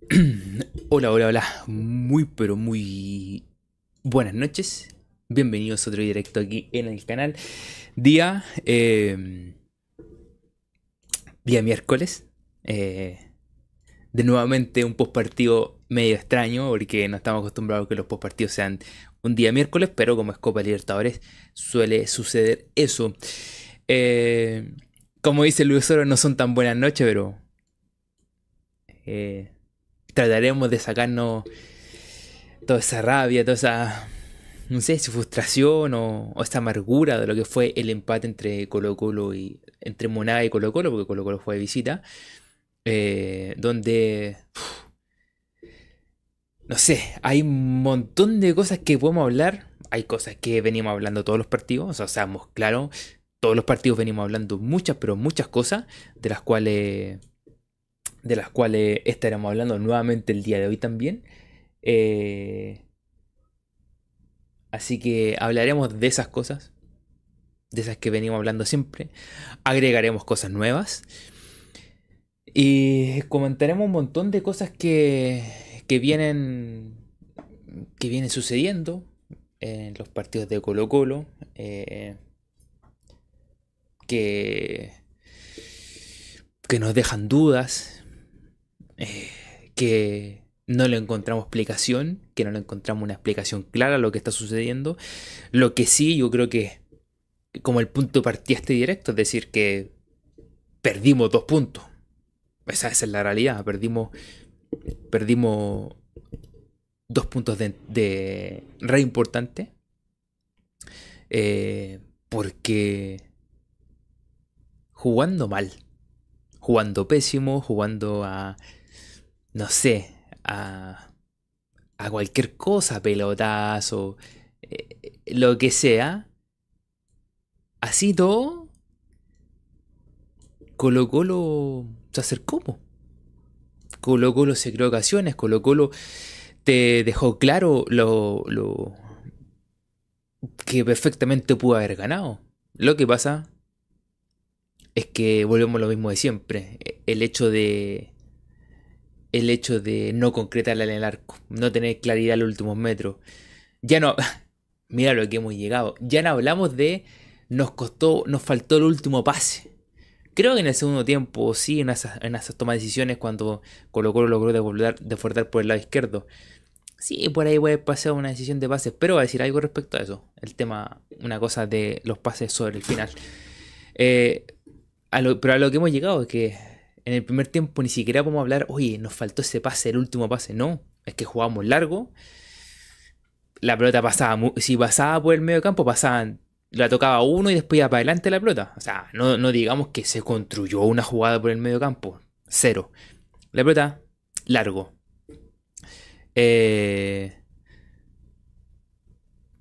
hola, hola, hola. Muy, pero muy buenas noches. Bienvenidos a otro directo aquí en el canal. Día. eh, día miércoles. eh, de nuevamente un postpartido medio extraño porque no estamos acostumbrados a que los postpartidos sean un día miércoles, pero como es Copa Libertadores suele suceder eso. Eh, como dice Luis Oro, no son tan buenas noches, pero eh, trataremos de sacarnos toda esa rabia, toda esa, no sé, si frustración o, o esa amargura de lo que fue el empate entre Colo Colo y entre Monaga y Colo Colo, porque Colo Colo fue de visita, eh, donde, no sé, hay un montón de cosas que podemos hablar, hay cosas que venimos hablando todos los partidos, o sea, claros, todos los partidos venimos hablando muchas, pero muchas cosas, de las cuales de las cuales estaremos hablando nuevamente el día de hoy también. Eh, así que hablaremos de esas cosas, de esas que venimos hablando siempre. Agregaremos cosas nuevas. Y comentaremos un montón de cosas que, que vienen que vienen sucediendo en los partidos de Colo Colo. eh, que, que nos dejan dudas, eh, que no le encontramos explicación, que no le encontramos una explicación clara a lo que está sucediendo. Lo que sí, yo creo que como el punto de partida este directo, es decir, que perdimos dos puntos. Esa, esa es la realidad, perdimos, perdimos dos puntos de, de re importante. eh, porque jugando mal, jugando pésimo, jugando a, no sé, a, a cualquier cosa, pelotazo, eh, lo que sea, así todo, Colo Colo se acercó. po. Colo Colo se creó ocasiones, Colo te dejó claro lo, lo que perfectamente pudo haber ganado. Lo que pasa es que volvemos lo mismo de siempre. El hecho de. El hecho de no concretarla en el arco. No tener claridad en los últimos metros. Ya no. Mira lo que hemos llegado. Ya no hablamos de. Nos costó. Nos faltó el último pase. Creo que en el segundo tiempo, sí, en esas, tomas de decisiones, cuando Colo Colo logró desbordar, desbordar por el lado izquierdo. Sí, por ahí puede pasado una decisión de pases, pero voy a decir algo respecto a eso. El tema, una cosa de los pases sobre el final. Eh, pero a lo que hemos llegado es que en el primer tiempo ni siquiera podemos hablar, oye, nos faltó ese pase, el último pase. No, es que jugábamos largo. La pelota pasaba, si pasaba por el medio campo, pasaban, la tocaba uno y después iba para adelante la pelota. O sea, no, no digamos que se construyó una jugada por el medio campo. Cero. La pelota, largo. Eh,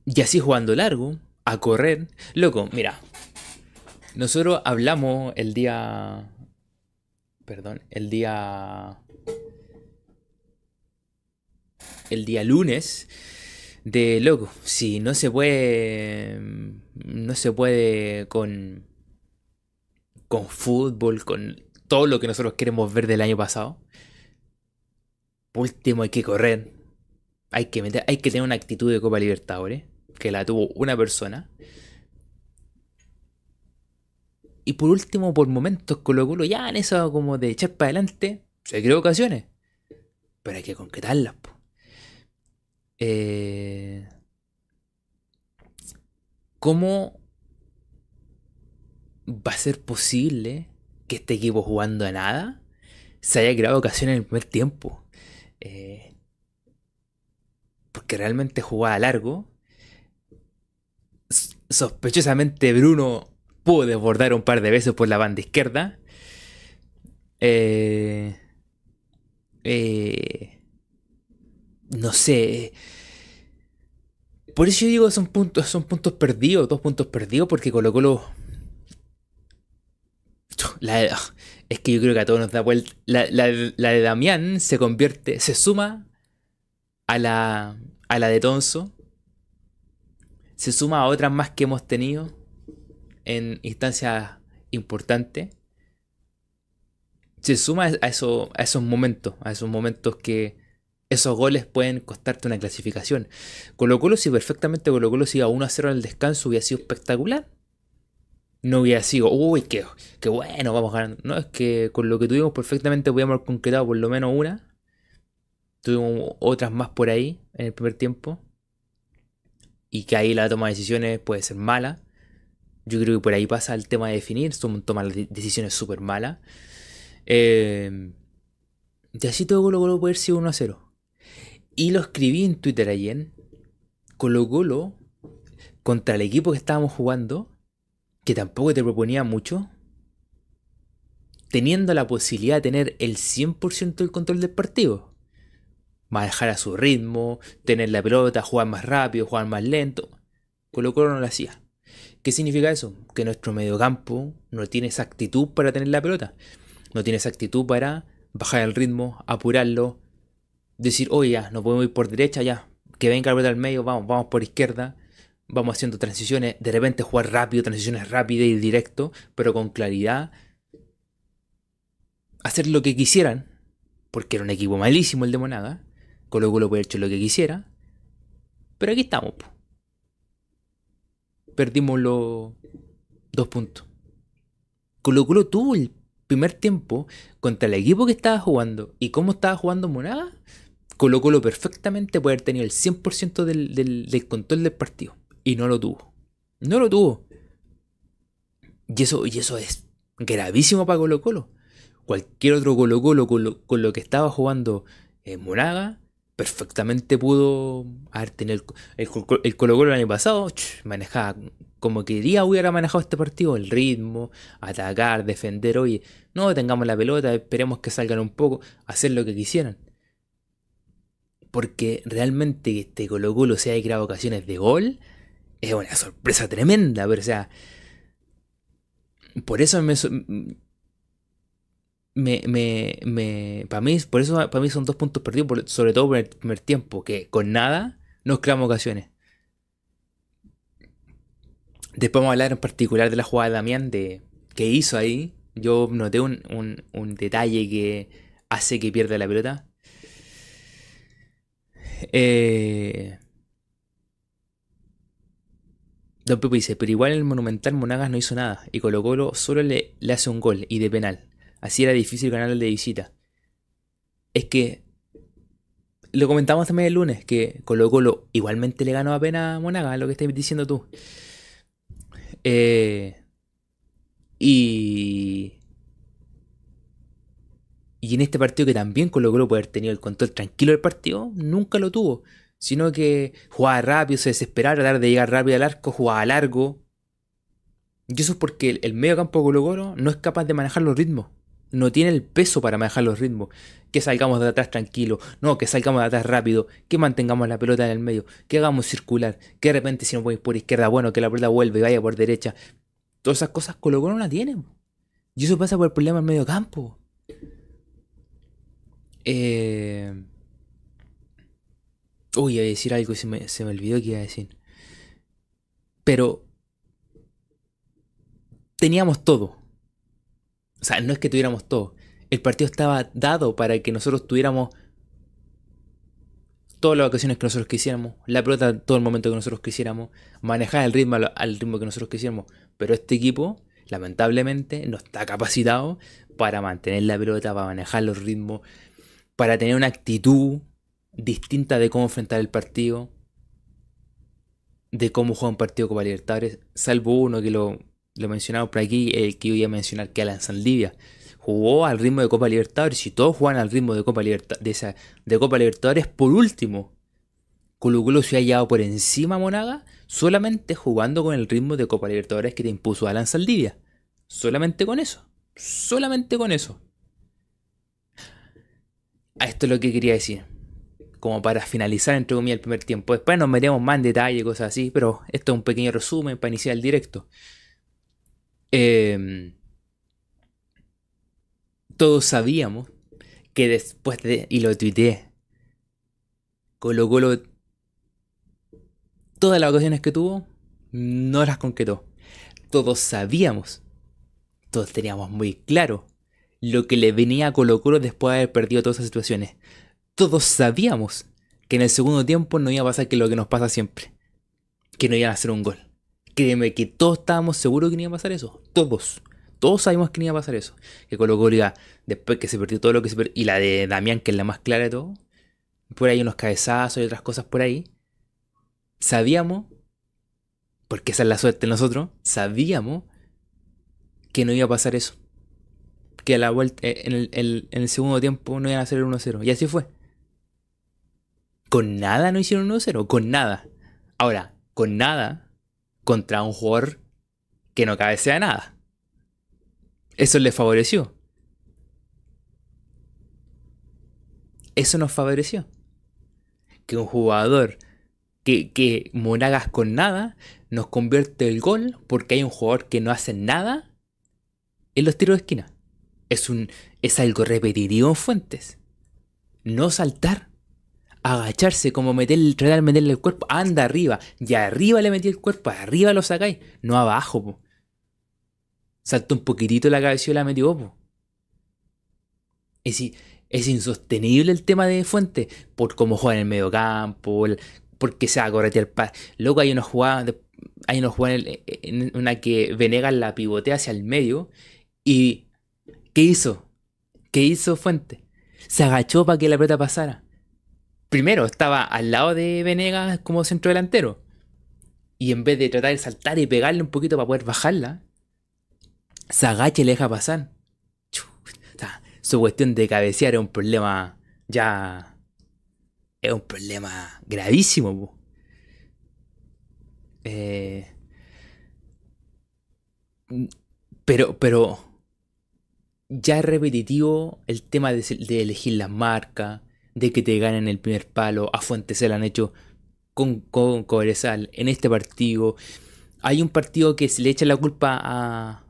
y así jugando largo, a correr. Loco, mira, nosotros hablamos el día. Perdón, el día. El día lunes. De loco, si no se puede. No se puede con. Con fútbol, con todo lo que nosotros queremos ver del año pasado. Por último, hay que correr. Hay que, meter, hay que tener una actitud de Copa Libertadores. Que la tuvo una persona. Y por último, por momentos, Colo Colo ya en eso como de echar para adelante, se creó ocasiones. Pero hay que concretarlas. Eh, ¿Cómo va a ser posible que este equipo jugando a nada se haya creado ocasiones en el primer tiempo? Eh, porque realmente jugaba largo. Sospechosamente Bruno pudo desbordar un par de veces por la banda izquierda. Eh, eh, no sé. Por eso yo digo son puntos, son puntos perdidos, dos puntos perdidos, porque Colo Colo. La, es que yo creo que a todos nos da vuelta. La, la- la de Damián se convierte, se suma a la, a la de Tonso. Se suma a otras más que hemos tenido en instancias importantes. se suma a, eso, a esos momentos, a esos momentos que esos goles pueden costarte una clasificación. Colo Colo, si perfectamente Colo Colo si iba 1 a 0 en el descanso, hubiera sido espectacular. No hubiera sido, uy, qué, qué bueno, vamos a ganar. No, es que con lo que tuvimos perfectamente podíamos haber concretado por lo menos una. Tuvimos otras más por ahí en el primer tiempo. Y que ahí la toma de decisiones puede ser mala. Yo creo que por ahí pasa el tema de definir. Tomar decisiones súper malas. Eh, y así todo Colo Colo puede ser 1 a 0. Y lo escribí en Twitter ayer. Colo Colo contra el equipo que estábamos jugando, que tampoco te proponía mucho, teniendo la posibilidad de tener el 100% del control del partido. Manejar a su ritmo, tener la pelota, jugar más rápido, jugar más lento. Colo Colo no lo hacía. ¿Qué significa eso? Que nuestro mediocampo no tiene esa actitud para tener la pelota. No tiene esa actitud para bajar el ritmo, apurarlo, decir, oye, ya, no podemos ir por derecha, ya, que venga el al medio, vamos, vamos por izquierda, vamos haciendo transiciones, de repente jugar rápido, transiciones rápidas y directo, pero con claridad. Hacer lo que quisieran, porque era un equipo malísimo el de Monaga, Colo Colo puede haber hecho lo que quisiera, pero aquí estamos. Perdimos los dos puntos. Colo Colo tuvo el primer tiempo contra el equipo que estaba jugando y cómo estaba jugando Monaga Colo Colo perfectamente puede haber tenido el 100% del, control del partido. Y no lo tuvo. No lo tuvo. Y eso, y eso es gravísimo para Colo Colo. Cualquier otro Colo Colo con lo, que estaba jugando en Moraga perfectamente pudo haber tenido el, Colo Colo el año pasado. manejaba como quería hubiera manejado este partido. El ritmo, atacar, defender. Oye, no tengamos la pelota, esperemos que salgan un poco, hacer lo que quisieran porque realmente que este Colo Colo se haya creado ocasiones de gol es una sorpresa tremenda, pero o sea, por eso me, me, me, para mí, por eso para mí son dos puntos perdidos, sobre todo por el primer tiempo, que con nada nos creamos ocasiones. Después vamos a hablar en particular de la jugada de Damián, de que hizo ahí. Yo noté un, un, un detalle que hace que pierda la pelota. Eh... Don Pepe dice, pero igual el Monumental Monagas no hizo nada y Colo Colo solo le, le hace un gol y de penal. Así era difícil ganar el de visita. Es que lo comentamos también el lunes, que Colo Colo igualmente le ganó apenas a Monagas, lo que estás diciendo tú. Eh, y y en este partido que también Colo Colo puede haber tenido el control tranquilo del partido, nunca lo tuvo. Sino que jugaba rápido, se desesperaba, tratar de llegar rápido al arco, jugaba largo. Y eso es porque el, medio campo de Colo Colo no es capaz de manejar los ritmos. No tiene el peso para manejar los ritmos. Que salgamos de atrás tranquilo. No, que salgamos de atrás rápido. Que mantengamos la pelota en el medio. Que hagamos circular. Que de repente si nos voy por izquierda, bueno, que la pelota vuelve y vaya por derecha. Todas esas cosas Colo Colo no las tienen. Y eso pasa por el problema del medio campo. Eh... Uy, a decir algo y se me, se me olvidó que iba a decir. Pero teníamos todo. O sea, no es que tuviéramos todo. El partido estaba dado para que nosotros tuviéramos todas las ocasiones que nosotros quisiéramos, la pelota todo el momento que nosotros quisiéramos, manejar el ritmo al ritmo que nosotros quisiéramos. Pero este equipo, lamentablemente, no está capacitado para mantener la pelota, para manejar los ritmos, para tener una actitud distinta de cómo enfrentar el partido, de cómo juega un partido Copa Libertadores, salvo uno que lo, lo mencionamos por aquí, el que yo iba a mencionar, que Alan Saldivia. Jugó al ritmo de Copa Libertadores y todos juegan al ritmo de Copa, Libertadores, de, de Copa Libertadores. Por último, Colo Colo se ha llevado por encima a Monaga solamente jugando con el ritmo de Copa Libertadores que te impuso Alan Saldivia. Solamente con eso. Solamente con eso. A esto es lo que quería decir. Como para finalizar, entre comillas, el primer tiempo. Después nos metemos más en detalle, cosas así, pero esto es un pequeño resumen para iniciar el directo. Em, todos sabíamos que después de. Y lo tuiteé. Colo Colo. Todas las ocasiones que tuvo, no las concretó. Todos sabíamos. Todos teníamos muy claro lo que le venía a Colo Colo después de haber perdido todas esas situaciones. Todos sabíamos que en el segundo tiempo no iba a pasar que lo que nos pasa siempre. Que no iban a hacer un gol. Créeme que todos estábamos seguros que no iba a pasar eso. Todos. Todos sabíamos que no iba a pasar eso. Que Colo Colo después que se perdió todo lo que se perdió, y la de Damián, que es la más clara de todo, por ahí unos cabezazos y otras cosas por ahí. Sabíamos, porque esa es la suerte de nosotros, sabíamos que no iba a pasar eso. Que a la vuelta, eh, en el, en el segundo tiempo no iban a hacer el 1-0. Y así fue. Con nada no hicieron 1-0, con nada. Ahora, con nada contra un jugador que no cabecea nada. Eso les favoreció. Eso nos favoreció. Que un jugador que, que Monagas con nada nos convierte el gol porque hay un jugador que no hace nada en los tiros de esquina. Es, un, es algo repetitivo en Fuentes. No saltar agacharse, como meter, tratar de meterle el cuerpo, anda arriba, y arriba le metí el cuerpo, arriba lo sacáis, no abajo. Saltó un poquitito la cabeza y la metió. Es, insostenible el tema de Fuente, por cómo juega en el medio campo, porque se va a corretear. Luego hay una jugada, hay una jugada en una que Venegas la pivotea hacia el medio, y ¿qué hizo? ¿Qué hizo Fuente? Se agachó para que la pelota pasara primero estaba al lado de Venegas como centro delantero. Y en vez de tratar de saltar y pegarle un poquito para poder bajarla, se agacha y le deja pasar. su cuestión de cabecear es un problema ya. Es un problema gravísimo. Eh, pero, pero. Ya es repetitivo el tema de, de elegir las marcas de que te ganen el primer palo. A Fuentes se lo han hecho con, con Cobresal en este partido. Hay un partido que se le echa la culpa a.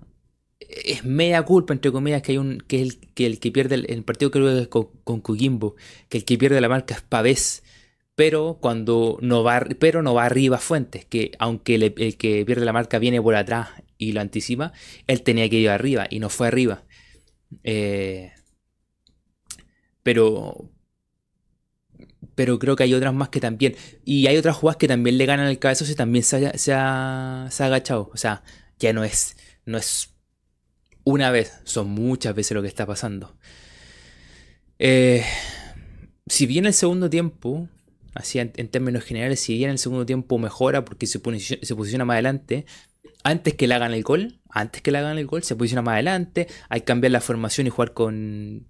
Es media culpa, entre comillas, que hay un. que es el que, el que pierde el, partido creo que es con, con que el que pierde la marca es Pavés. Pero cuando no va, pero no va arriba Fuentes, que aunque el, el que pierde la marca viene por atrás y lo anticipa, él tenía que ir arriba y no fue arriba. Eh, pero, pero creo que hay otras más que también. Y hay otras jugadas que también le ganan el cabezazo y también se ha, agachado. O sea, ya no es, no es una vez, son muchas veces lo que está pasando. Eh, si bien el segundo tiempo, así en, términos generales, si bien el segundo tiempo mejora porque se, posiciona, se posiciona más adelante, antes que le hagan el gol, antes que le hagan el gol, se posiciona más adelante, hay que cambiar la formación y jugar con,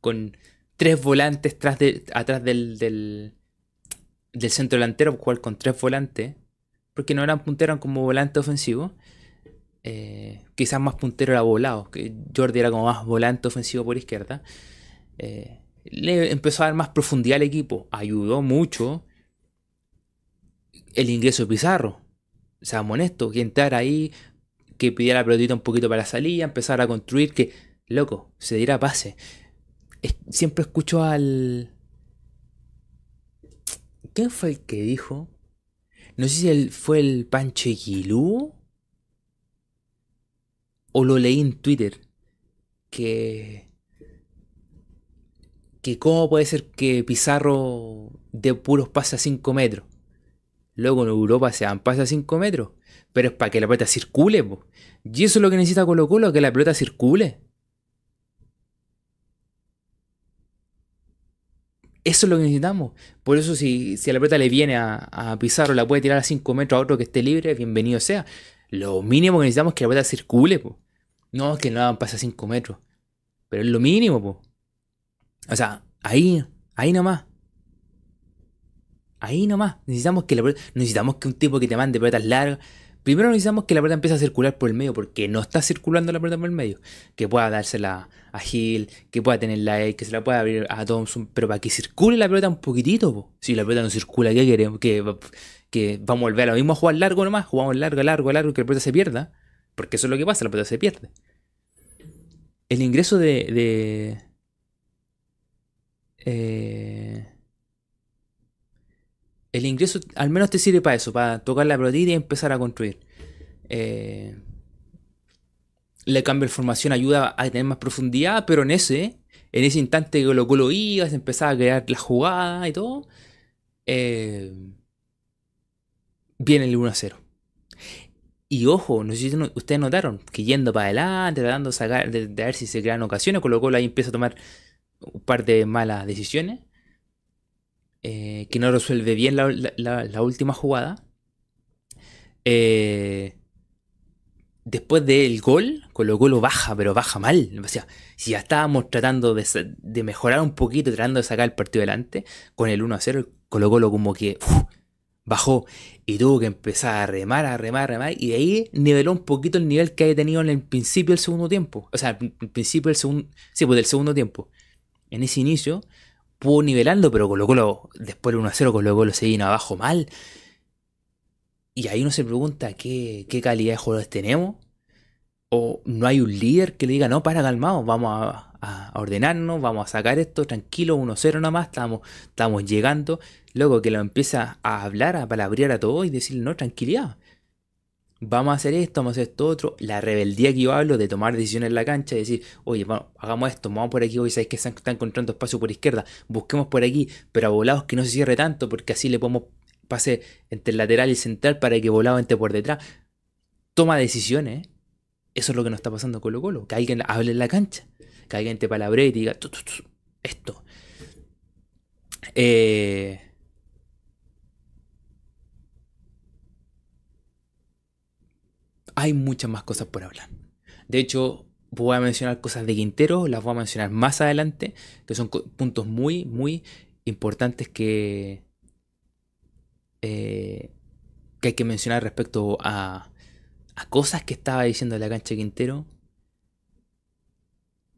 con tres volantes de, atrás del, del, centro delantero, jugar con tres volantes, porque no eran punteros, como volante ofensivo. Eh, quizás más puntero era volado, que Jordi era como más volante ofensivo por izquierda. Eh, le empezó a dar más profundidad al equipo, ayudó mucho el ingreso de Pizarro. O sea, honesto, que entrar ahí, que pidiera la pelotita un poquito para la salida, empezar a construir, que, loco, se diera pase siempre escucho al... ¿Quién fue el que dijo? No sé si él fue el Pancho Guilú. O lo leí en Twitter. Que... Que cómo puede ser que Pizarro de puros pase a 5 metros. Luego en Europa se dan pases a 5 metros. Pero es para que la pelota circule. Y eso es lo que necesita Colo Colo, que la pelota circule. Eso es lo que necesitamos. Por eso, si, si a la pelota le viene a, a Pizarro, la puede tirar a 5 metros a otro que esté libre, bienvenido sea. Lo mínimo que necesitamos es que la pelota circule. No, que no pase a 5 metros. Pero es lo mínimo, po. O sea, ahí, ahí nomás. Ahí nomás. Necesitamos que la necesitamos que un tipo que te mande pelotas largas Primero necesitamos que la pelota empiece a circular por el medio, porque no está circulando la pelota por el medio. Que pueda dársela a Gil, que pueda tener la E, que se la pueda abrir a Thompson, pero para que circule la pelota un poquitito. Si la pelota no circula, ¿qué queremos? Que, que vamos a volver a lo mismo a jugar largo nomás, jugamos largo, largo, largo, que la pelota se pierda. Porque eso es lo que pasa, la pelota se pierde. El ingreso de. de eh, el ingreso al menos te sirve para eso, para tocar la pelotita y empezar a construir. Eh, le cambio de formación ayuda a tener más profundidad, pero en ese, en ese instante que Colo Colo iba, se empezaba a crear la jugada y todo, eh, viene el 1 a 0. Y ojo, no sé si ustedes notaron que yendo para adelante, tratando de sacar, de, ver si se crean ocasiones, Colo Colo ahí empieza a tomar un par de malas decisiones, eh, que no resuelve bien la, última jugada. Eh, después del gol, Colo Colo baja, pero baja mal. O sea, si ya estábamos tratando de, mejorar un poquito, tratando de sacar el partido adelante, con el 1 a 0, Colo Colo como que bajó y tuvo que empezar a remar, a remar, a remar, y de ahí niveló un poquito el nivel que había tenido en el principio del segundo tiempo. O sea, el principio del segundo, sí, pues del segundo tiempo. En ese inicio, pudo nivelando, pero Colo Colo, después del 1 a 0, Colo Colo se vino abajo mal. Y ahí uno se pregunta qué, calidad de jugadores tenemos. O no hay un líder que le diga, no, para calmado, vamos a, ordenarnos, vamos a sacar esto tranquilo, 1-0 nomás, estamos, estamos llegando. Luego que lo empieza a hablar, a palabrear a todos y decirle, no, tranquilidad. Vamos a hacer esto, vamos a hacer esto otro. La rebeldía que yo hablo de tomar decisiones en la cancha y decir, oye, hagamos esto, vamos por aquí, hoy sabéis que están, encontrando espacio por izquierda, busquemos por aquí, pero a volados que no se cierre tanto, porque así le podemos pase entre el lateral y central para que Volado entre por detrás. Toma decisiones. Eso es lo que nos está pasando con Colo Colo. Que alguien hable en la cancha. Que alguien te palabre y diga esto. Eh, hay muchas más cosas por hablar. De hecho, voy a mencionar cosas de Quintero, las voy a mencionar más adelante, que son puntos muy, muy importantes que, eh, que hay que mencionar respecto a, a cosas que estaba diciendo la cancha Quintero.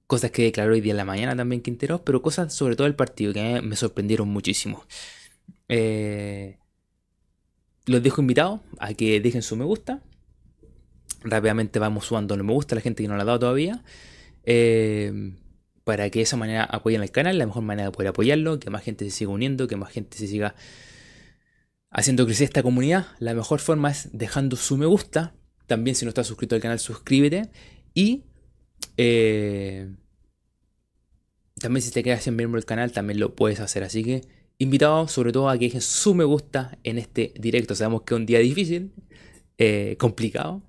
Cosas que declaró hoy día en la mañana también Quintero, pero cosas sobre todo del partido que me sorprendieron muchísimo. Eh, los dejo invitados a que dejen su me gusta. Rápidamente vamos sumando el me gusta la gente que no lo ha dado todavía. Eh, para que de esa manera apoyen el canal, la mejor manera de poder apoyarlo, que más gente se siga uniendo, que más gente se siga haciendo crecer esta comunidad, la mejor forma es dejando su me gusta. También si no estás suscrito al canal, suscríbete. Y eh, también si te quedas en miembro del canal, también lo puedes hacer. Así que invitado sobre todo a que dejen su me gusta en este directo. Sabemos que es un día difícil, eh, complicado.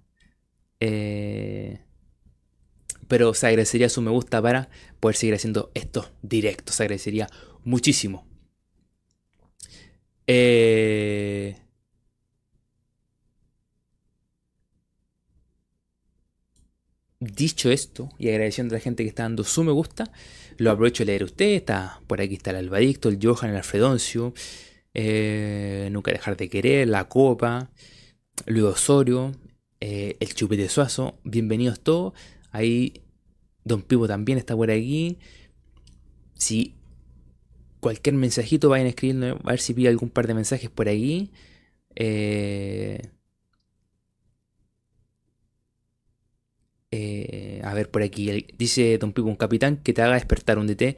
Eh, pero se agradecería su me gusta para poder seguir haciendo estos directos. Se agradecería muchísimo. Eh, dicho esto, y agradeciendo a la gente que está dando su me gusta, lo aprovecho de leer usted. Está, por aquí está el Albadicto, el Johan, el Alfredoncio, eh, Nunca dejar de querer, La Copa, Luis Osorio, eh, el Chupete Suazo. Bienvenidos todos. Ahí Don Pivo también está por aquí. Si cualquier mensajito vayan escribiendo, a ver si pido algún par de mensajes por ahí. Eh, eh, a ver, por aquí dice Don Pipo, un capitán que te haga despertar un DT.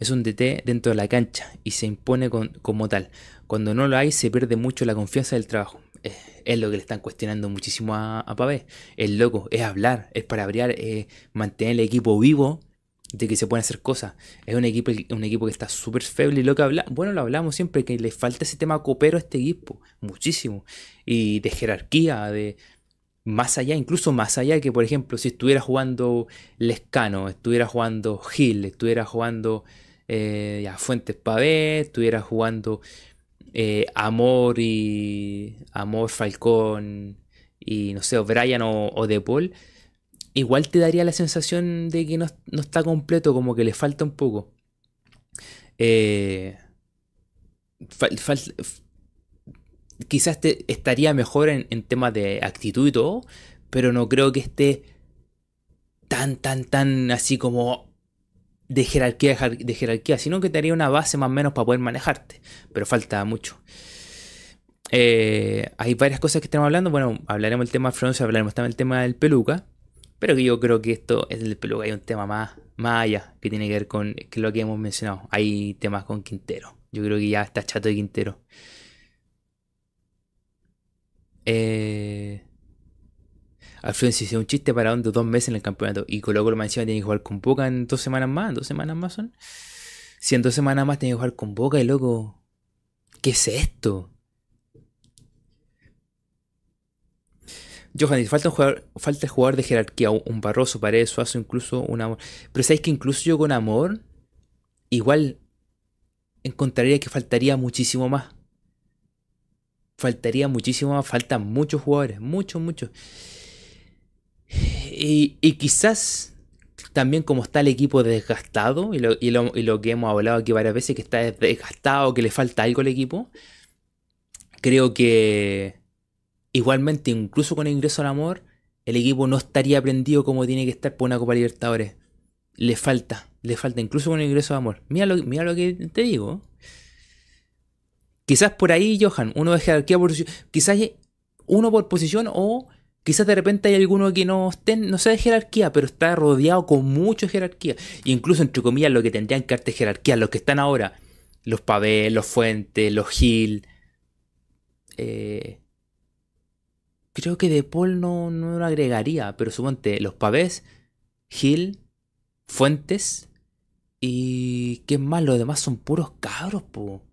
Es un DT dentro de la cancha y se impone como tal. Cuando no lo hay, se pierde mucho la confianza del trabajo. Es lo que le están cuestionando muchísimo a, a Pavé. Es loco, es hablar, es para abrir, mantener el equipo vivo de que se pueden hacer cosas. Es un equipo, un equipo que está súper feble y lo que bueno, lo hablamos siempre, que le falta ese tema copero a este equipo, muchísimo. Y de jerarquía, de más allá, incluso más allá que, por ejemplo, si estuviera jugando Lescano, estuviera jugando Gil, estuviera jugando eh, Fuentes Pavé, estuviera jugando eh, Amor y Amor Falcón y no sé, Brian o, o De Paul igual te daría la sensación de que no, está completo, como que le falta un poco. Eh, quizás te, estaría mejor en, temas de actitud y todo, pero no creo que esté tan, tan, tan así como de jerarquía, de jerarquía, sino que te haría una base más o menos para poder manejarte, pero falta mucho. Eh, hay varias cosas que estamos hablando, bueno, hablaremos del tema de Francia, hablaremos también del tema del peluca, pero que yo creo que esto es el peluca, hay un tema más, más allá que tiene que ver con lo que hemos mencionado. Hay temas con Quintero. Yo creo que ya está chato de Quintero. Eh, Alfredo hizo un chiste para donde dos meses en el campeonato. Y Colo Colo encima tiene que jugar con Boca en dos semanas más. ¿Dos semanas más son? Si en dos semanas más tiene que jugar con Boca y loco. ¿Qué es esto? Johan, falta un falta el jugador de jerarquía, un Barroso, Paredes, Suazo, incluso un amor. Pero sabéis que incluso yo con amor, igual encontraría que faltaría muchísimo más. Faltaría muchísimo más, faltan muchos jugadores, muchos, muchos. Y, quizás también como está el equipo desgastado, y lo, y lo, que hemos hablado aquí varias veces, que está desgastado, que le falta algo al equipo, creo que igualmente, incluso con el ingreso al amor, el equipo no estaría prendido como tiene que estar por una Copa Libertadores. Le falta, le falta, incluso con el ingreso al amor. Mira lo, mira lo que te digo. Quizás por ahí, Johan, uno de jerarquía por quizás uno por posición o Quizás de repente hay alguno que no, estén, no sea de jerarquía, pero está rodeado con mucha jerarquía. incluso, entre comillas, lo que tendrían que darte jerarquía, los que están ahora, los Pavé, los Fuentes, los Gil. Eh, creo que De Paul no, no, lo agregaría, pero suponte los Pavés, Gil, Fuentes y. ¿Qué más? Los demás son puros cabros, po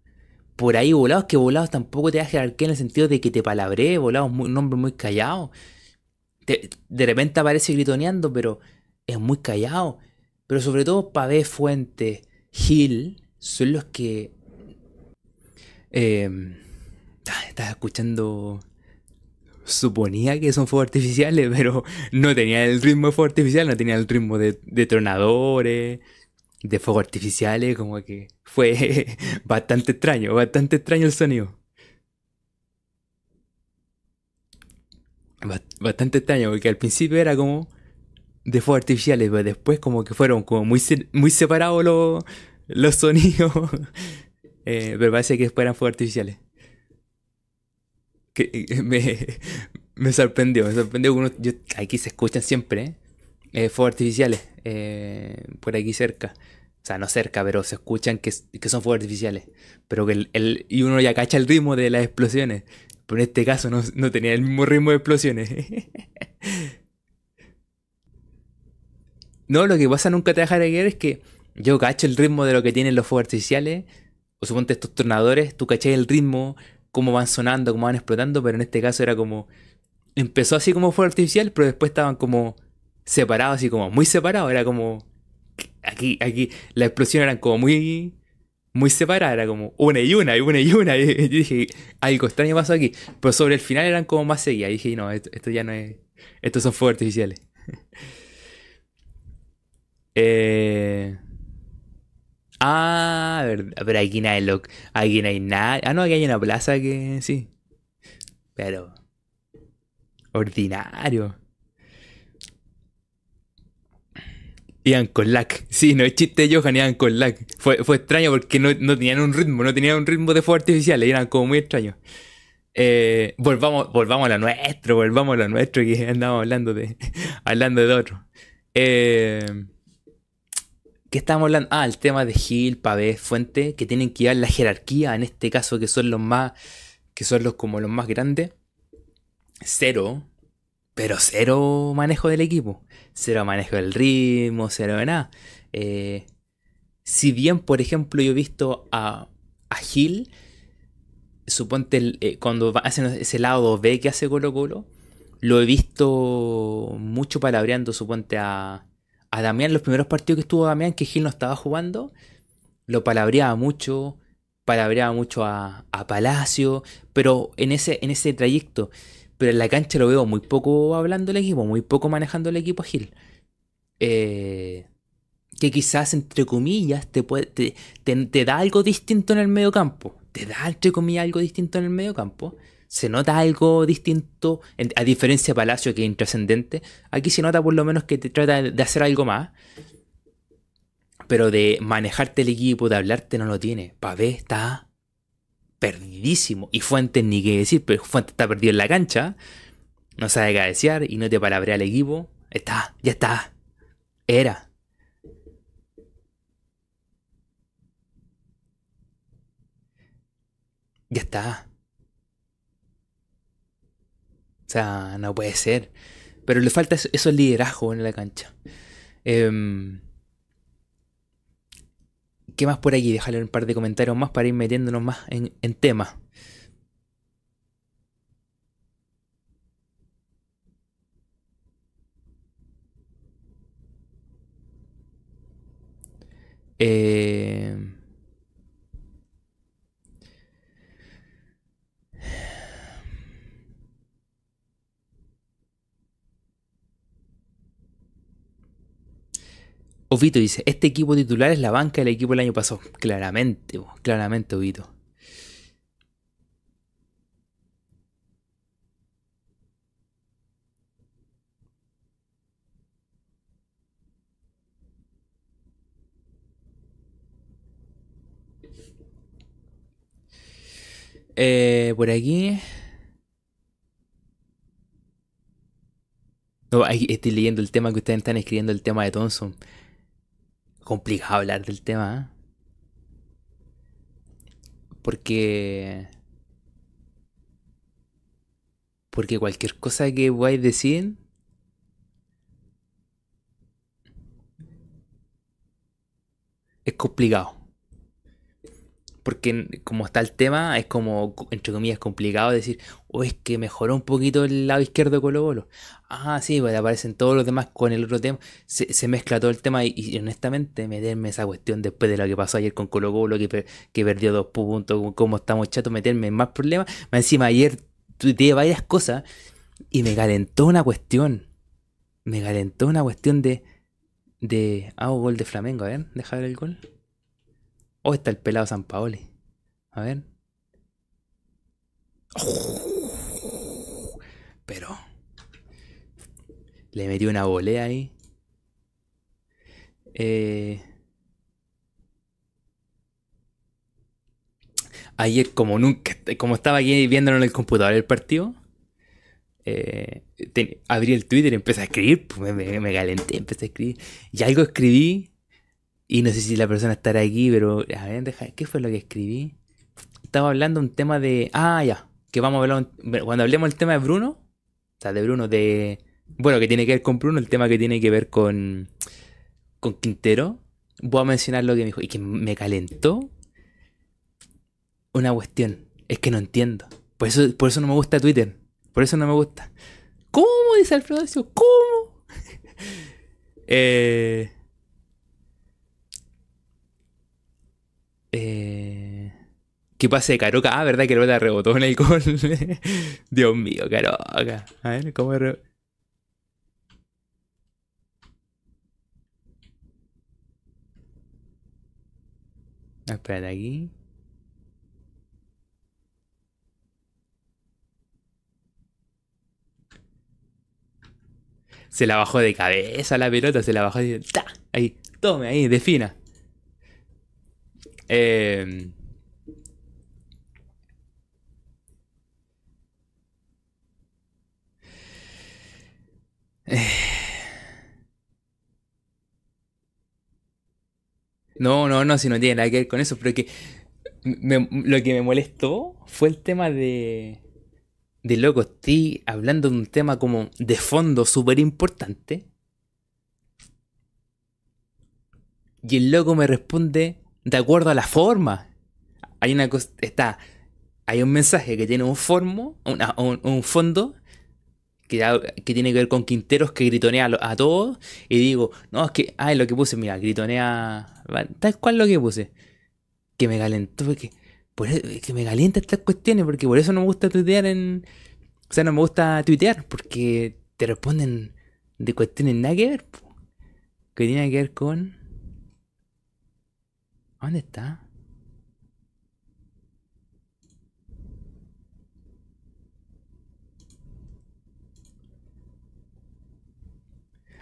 por ahí volados, que volados tampoco te da jerarquía en el sentido de que te palabré, volados un nombre muy callado de repente aparece gritoneando, pero es muy callado. Pero sobre todo Pavé, Fuente, Gil son los que... Eh, estaba escuchando... Suponía que son fuegos artificiales, pero no tenía el ritmo de fuego artificial, no tenía el ritmo de, de tronadores, de fuegos artificiales, como que fue bastante extraño, bastante extraño el sonido. Bastante extraño, porque al principio era como de fuegos artificiales, pero después como que fueron como muy, muy separados los, los sonidos. Eh, pero parece que después eran fuegos artificiales. Que, eh, me, me, sorprendió, me sorprendió. Uno, aquí se escuchan siempre eh, fuegos artificiales por aquí cerca. O sea, no cerca, pero se escuchan que, que son fuegos artificiales. Pero que el, y uno ya cacha el ritmo de las explosiones. Pero en este caso no, tenía el mismo ritmo de explosiones. no, lo que pasa nunca te deja de es que yo cacho el ritmo de lo que tienen los fuegos artificiales. O suponte estos tornadores, tú cachai el ritmo, cómo van sonando, cómo van explotando, pero en este caso era como. Empezó así como fuego artificial, pero después estaban como separados, así como muy separados. Era como. Aquí, aquí, la explosión eran como muy muy separada, era como una y una, y una y una. Y yo dije, algo extraño pasó aquí. Pero sobre el final eran como más seguidas. Y dije, no, esto, ya no es. Estos son fuegos artificiales. eh... Ah, pero aquí no hay lo, aquí no hay nada. Ah, no, aquí hay una plaza que sí. Pero. Ordinario. Iban con lag. Sí, no es chiste Johan, iban con lag. Fue, fue extraño porque no, tenían un ritmo, no tenían un ritmo de fuego artificial, eran como muy extraños. Eh, volvamos, volvamos a lo nuestro, volvamos a lo nuestro que andamos hablando de, hablando de otro. Eh, ¿Qué estamos hablando? Ah, el tema de Gil, Pavé, Fuente, que tienen que llevar la jerarquía, en este caso que son los más, que son los como los más grandes. Cero, pero cero manejo del equipo, cero manejo del ritmo, cero de nada. Eh, si bien, por ejemplo, yo he visto a, a Gil, suponte eh, cuando hacen ese lado B que hace Colo Colo, lo he visto mucho palabreando, suponte a, a Damián, los primeros partidos que estuvo Damián, que Gil no estaba jugando, lo palabreaba mucho, palabreaba mucho a, a Palacio, pero en ese, en ese trayecto pero en la cancha lo veo muy poco hablando el equipo, muy poco manejando el equipo Gil. Eh, que quizás, entre comillas, te, puede, te, da algo distinto en el medio campo. Te da, entre comillas, algo distinto en el medio campo. Se nota algo distinto, a diferencia de Palacio, que es intrascendente. Aquí se nota por lo menos que te trata de hacer algo más. Pero de manejarte el equipo, de hablarte, no lo tiene. Pavé está perdidísimo. Y Fuentes ni qué decir, pero Fuentes está perdido en la cancha. No sabe cabecear y no te palabrea al equipo. Está, ya está. Era. Ya está. O sea, no puede ser. Pero le falta eso, eso liderazgo en la cancha. Em, ¿Qué más por aquí? Déjale un par de comentarios más para ir metiéndonos más en, en temas. Eh, Ovito dice, este equipo titular es la banca del equipo del año pasado. Claramente, claramente, Ovito. Eh, por aquí. No, estoy leyendo el tema que ustedes están escribiendo, el tema de Thompson. Complicado hablar del tema. ¿eh? Porque. Porque cualquier cosa que a decir. Es complicado porque como está el tema, es como, entre comillas, complicado decir, o oh, es que mejoró un poquito el lado izquierdo de Colo Colo. Ah, sí, pues aparecen todos los demás con el otro tema. Se, mezcla todo el tema y, honestamente meterme esa cuestión después de lo que pasó ayer con Colo Colo, que, que perdió dos puntos, como estamos chatos, meterme en más problemas. Más encima ayer tuiteé varias cosas y me calentó una cuestión. Me calentó una cuestión de... De... Hago gol de Flamengo, a ver, deja ver el gol. Oh, está el pelado San Paoli. A ver. pero. Le metió una volea ahí. Eh, ayer, como nunca, como estaba aquí viéndolo en el computador el partido, eh, abrí el Twitter y empecé a escribir. Pues, me, me, calenté, empecé a escribir. Y algo escribí y no sé si la persona estará aquí, pero a ver, deja, ¿qué fue lo que escribí? Estaba hablando un tema de. Ah, ya. Que vamos a hablar. Cuando hablemos del tema de Bruno. O sea, de Bruno, de. Bueno, que tiene que ver con Bruno, el tema que tiene que ver con. Con Quintero. Voy a mencionar lo que me dijo. Y que me calentó. Una cuestión. Es que no entiendo. Por eso, por eso no me gusta Twitter. Por eso no me gusta. ¿Cómo? Dice Alfredo ¿Cómo? eh. Eh, ¿Qué pasa de Caroca? Ah, ¿verdad que la rebotó en el gol? Dios mío, Caroca. A ver, ¿cómo re... Espérate aquí. Se la bajó de cabeza la pelota, se la bajó de... Ahí, tome ahí, defina. Eh, No, no, no, si no tiene nada que ver con eso, pero que lo que me molestó fue el tema de... De loco, estoy hablando de un tema como de fondo súper importante. Y el loco me responde, de acuerdo a la forma. Hay una está, hay un mensaje que tiene un formo, un, fondo que, que, tiene que ver con Quinteros que gritonea a, todos y digo, no, es que, ay, lo que puse, mira, gritonea, tal cual lo que puse, que me calentó, porque, e, que me calienta estas cuestiones, porque por eso no me gusta tuitear en, o sea, no me gusta tuitear, porque te responden de cuestiones nada que ver, que tiene que ver con... ¿Dónde está?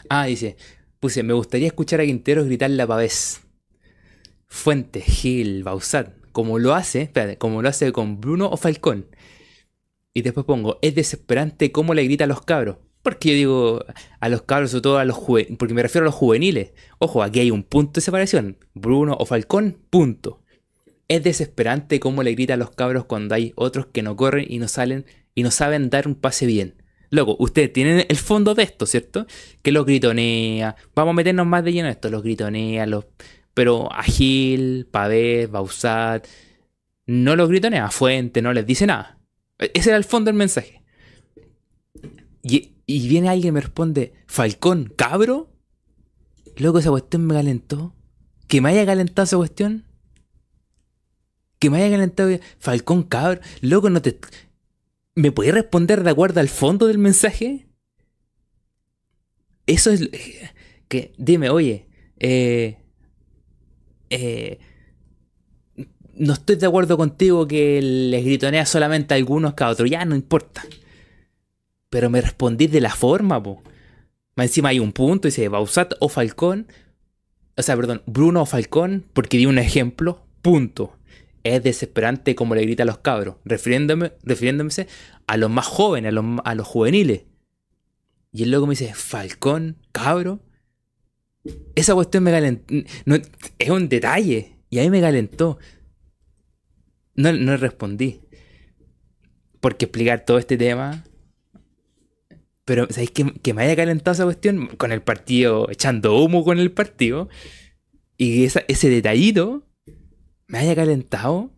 Ah, dice, puse, me gustaría escuchar a Quinteros gritar la pavés. Fuente, Gil, Bausat, como lo hace, espérate, como lo hace con Bruno o Falcón. Y después pongo, es desesperante cómo le grita a los cabros. Porque yo digo a los cabros, sobre todo a los juveniles, porque me refiero a los juveniles. Ojo, aquí hay un punto de separación. Bruno o Falcón, punto. Es desesperante cómo le grita a los cabros cuando hay otros que no corren y no salen y no saben dar un pase bien. Loco, ustedes tienen el fondo de esto, ¿cierto? Que los gritonea. Vamos a meternos más de lleno en esto. Los gritonea, los. Pero a Gil, Pavés, Bausat. No los gritonea Fuente, no les dice nada. E-, ese era el fondo del mensaje. Y, y viene alguien y me responde: Falcón, cabro. Loco, esa cuestión me calentó. Que me haya calentado esa cuestión. Que me haya calentado. Falcón, cabro. Loco, no te. ¿Me puedes responder de acuerdo al fondo del mensaje? Eso es... Que, dime, oye, eh, eh, no estoy de acuerdo contigo que les gritonea solamente a algunos que a otros, ya no importa. Pero me respondí de la forma, po. Más encima hay un punto, dice Bausat o Falcón. O sea, perdón, Bruno o Falcón, porque di un ejemplo, punto es desesperante como le grita a los cabros, refiriéndome, refiriéndose a los más jóvenes, a los, a los juveniles. Y el loco me dice, Falcón, cabro. Esa cuestión me calentó. No, es un detalle. Y ahí me calentó. No, no respondí. Porque explicar todo este tema. Pero, ¿sabéis que, que, me haya calentado esa cuestión? Con el partido, echando humo con el partido. Y ese detallito me haya calentado.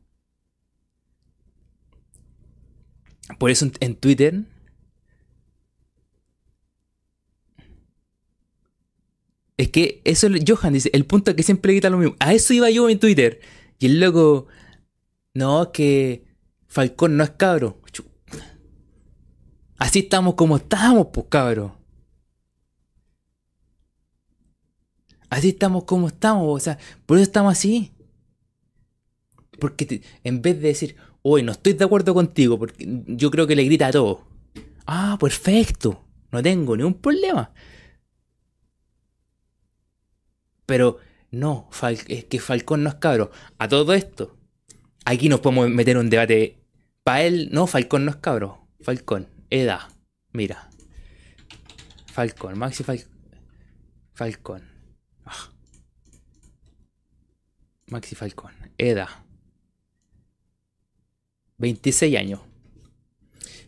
Por eso en Twitter. Es que eso, Johan dice, el punto es que siempre grita lo mismo. A eso iba yo en Twitter. Y el loco, no, que Falcón no es cabro. Así estamos como estamos, pues cabro. Así estamos como estamos, o sea, por eso estamos así. Porque en vez de decir, hoy no estoy de acuerdo contigo, porque yo creo que le grita a todo. Ah, perfecto. No tengo ningún problema. Pero no, es que Falcón no es cabro. A todo esto, aquí nos podemos meter un debate. Para él, no, Falcón no es cabro. Falcón, edad. Mira. Falcón, Maxi Falcón. Falcón. Ah. Maxi Falcón, edad. 26 años.